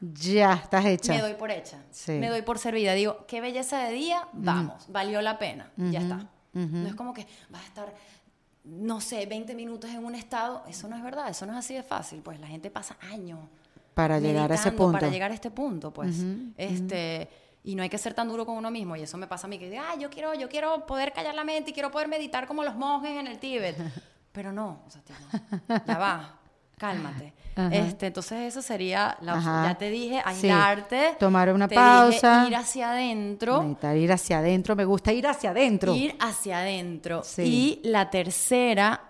Speaker 1: Ya, estás hecha.
Speaker 2: me doy por hecha.
Speaker 1: Sí.
Speaker 2: Me doy por servida. Digo, qué belleza de día, vamos, valió la pena, ya está. No es como que vas a estar, no sé, 20 minutos en un estado. Eso no es verdad, eso no es así de fácil. Pues la gente pasa años
Speaker 1: Para llegar a ese punto.
Speaker 2: Para llegar a este punto, pues. este, Y no hay que ser tan duro con uno mismo. Y eso me pasa a mí, que ah, yo quiero, yo quiero poder callar la mente y quiero poder meditar como los monjes en el Tíbet. Pero no, o sea, tipo, ya va, cálmate.
Speaker 1: Ajá.
Speaker 2: Este, entonces eso sería, la opción.
Speaker 1: Ajá.
Speaker 2: ya te dije,
Speaker 1: Sí.
Speaker 2: aislarte.
Speaker 1: Tomar una
Speaker 2: te dije
Speaker 1: pausa.
Speaker 2: ir hacia adentro.
Speaker 1: Meditar, ir hacia adentro. Me gusta ir hacia adentro.
Speaker 2: Ir hacia adentro.
Speaker 1: Sí.
Speaker 2: Y la tercera,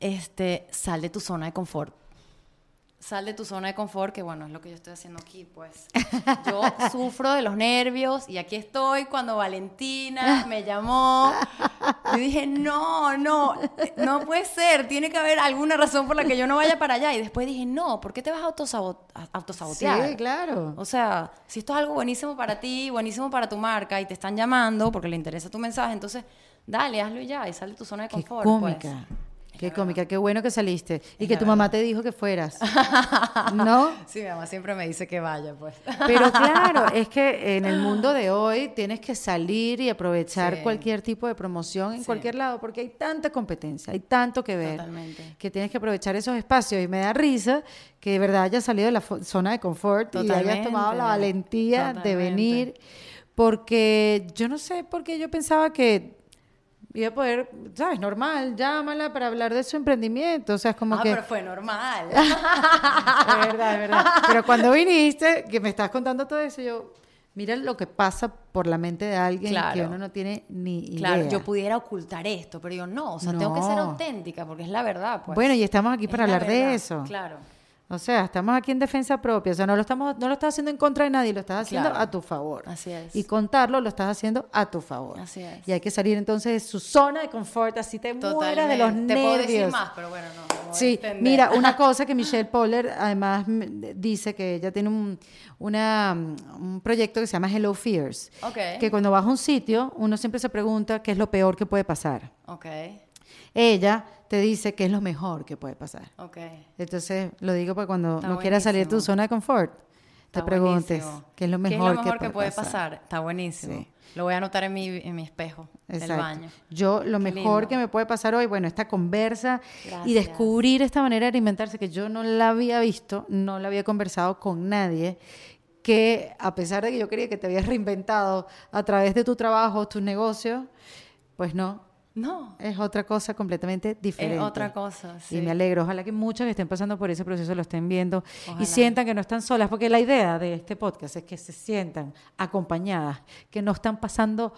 Speaker 2: este, sal de tu zona de confort. Sal de tu zona de confort, que bueno, es lo que yo estoy haciendo aquí, pues. Yo sufro de los nervios y aquí estoy cuando Valentina me llamó. Y dije, no, no, no puede ser, tiene que haber alguna razón por la que yo no vaya para allá. Y después dije, no, ¿por qué te vas a autosabot- a autosabotear?
Speaker 1: Sí, claro.
Speaker 2: O sea, si esto es algo buenísimo para ti, buenísimo para tu marca y te están llamando porque le interesa tu mensaje, entonces dale, hazlo y ya y sal de tu zona de
Speaker 1: Qué
Speaker 2: confort.
Speaker 1: cómica.
Speaker 2: pues.
Speaker 1: Qué cómica, qué bueno que saliste. y que tu mamá te dijo que fueras. ¿No?
Speaker 2: Sí, mi mamá siempre me dice que vaya, pues.
Speaker 1: Pero claro, es que en el mundo de hoy tienes que salir y aprovechar
Speaker 2: Sí.
Speaker 1: cualquier tipo de promoción en
Speaker 2: Sí.
Speaker 1: cualquier lado, porque hay tanta competencia, hay tanto que ver,
Speaker 2: Totalmente.
Speaker 1: que tienes que aprovechar esos espacios. Y me da risa que de verdad hayas salido de la zona de confort y hayas
Speaker 2: Totalmente.
Speaker 1: tomado la valentía de
Speaker 2: Totalmente.
Speaker 1: venir, porque yo no sé por qué yo pensaba que iba a poder, ¿sabes? Normal, llámala para hablar de su emprendimiento. O sea, es como
Speaker 2: ah,
Speaker 1: que...
Speaker 2: pero fue normal.
Speaker 1: Es verdad, es verdad. Pero cuando viniste, que me estás contando todo eso, yo, mira lo que pasa por la mente de alguien que
Speaker 2: Claro.
Speaker 1: uno no tiene ni idea.
Speaker 2: Claro, yo pudiera ocultar esto, pero yo no, o sea, tengo que ser auténtica porque es la verdad, pues.
Speaker 1: Bueno, y estamos aquí para
Speaker 2: la
Speaker 1: hablar de eso.
Speaker 2: Claro.
Speaker 1: O sea, estamos aquí en defensa propia. O sea, no lo, estamos, no lo estás haciendo en contra de nadie, lo estás haciendo
Speaker 2: Claro.
Speaker 1: a tu favor.
Speaker 2: Así es.
Speaker 1: Y contarlo lo estás haciendo a tu favor.
Speaker 2: Así es.
Speaker 1: Y hay que salir entonces de su zona de confort, así te mueras de los.
Speaker 2: Te puedo decir
Speaker 1: nervios.
Speaker 2: más, pero bueno, no. voy
Speaker 1: Sí, mira, una cosa que Michelle Poller además dice que ella tiene un, una, un proyecto que se llama Hello Fears.
Speaker 2: Ok.
Speaker 1: Que cuando vas a un sitio, uno siempre se pregunta qué es lo peor que puede pasar.
Speaker 2: Ok,
Speaker 1: Ella te dice qué es lo mejor que puede pasar.
Speaker 2: ok.
Speaker 1: Entonces, lo digo para cuando
Speaker 2: Está
Speaker 1: no quieras salir de tu zona de confort, te
Speaker 2: Está
Speaker 1: preguntes
Speaker 2: buenísimo.
Speaker 1: qué es lo mejor,
Speaker 2: que, puede pasar? Está buenísimo.
Speaker 1: Sí.
Speaker 2: Lo voy a anotar en mi, en mi espejo del
Speaker 1: Exacto.
Speaker 2: baño.
Speaker 1: Yo lo
Speaker 2: Qué
Speaker 1: mejor
Speaker 2: lindo.
Speaker 1: que me puede pasar hoy, bueno, esta conversa y
Speaker 2: Gracias.
Speaker 1: descubrir esta manera de alimentarse que yo no la había visto, no la había conversado con nadie, que a pesar de que yo creía que te habías reinventado a través de tu trabajo, tus negocios, pues no,
Speaker 2: No,
Speaker 1: es otra cosa completamente diferente.
Speaker 2: es otra cosa.
Speaker 1: Y
Speaker 2: sí.
Speaker 1: me alegro. Ojalá que muchas que estén pasando por ese proceso lo estén viendo
Speaker 2: Ojalá.
Speaker 1: y sientan que no están solas, porque la idea de este podcast es que se sientan acompañadas, que no están pasando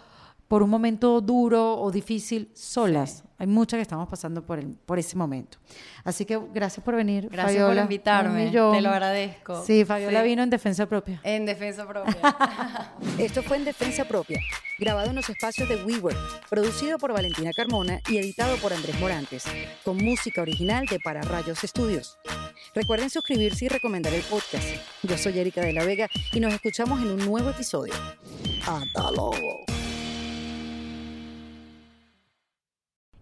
Speaker 1: por un momento duro o difícil solas. Hay muchas que estamos pasando por, el, por ese momento. Así que gracias por venir.
Speaker 2: Gracias
Speaker 1: Fabiola.
Speaker 2: por invitarme. Te lo agradezco.
Speaker 1: Sí, Fabiola
Speaker 2: Sí.
Speaker 1: vino en defensa propia.
Speaker 2: En defensa propia.
Speaker 3: Esto fue en Defensa Propia, grabado en los espacios de WeWork, producido por Valentina Carmona y editado por Andrés Morantes, con música original de Para Rayos Estudios. Recuerden suscribirse y recomendar el podcast. Yo soy Erika de la Vega y nos escuchamos en un nuevo episodio. ¡Hasta luego!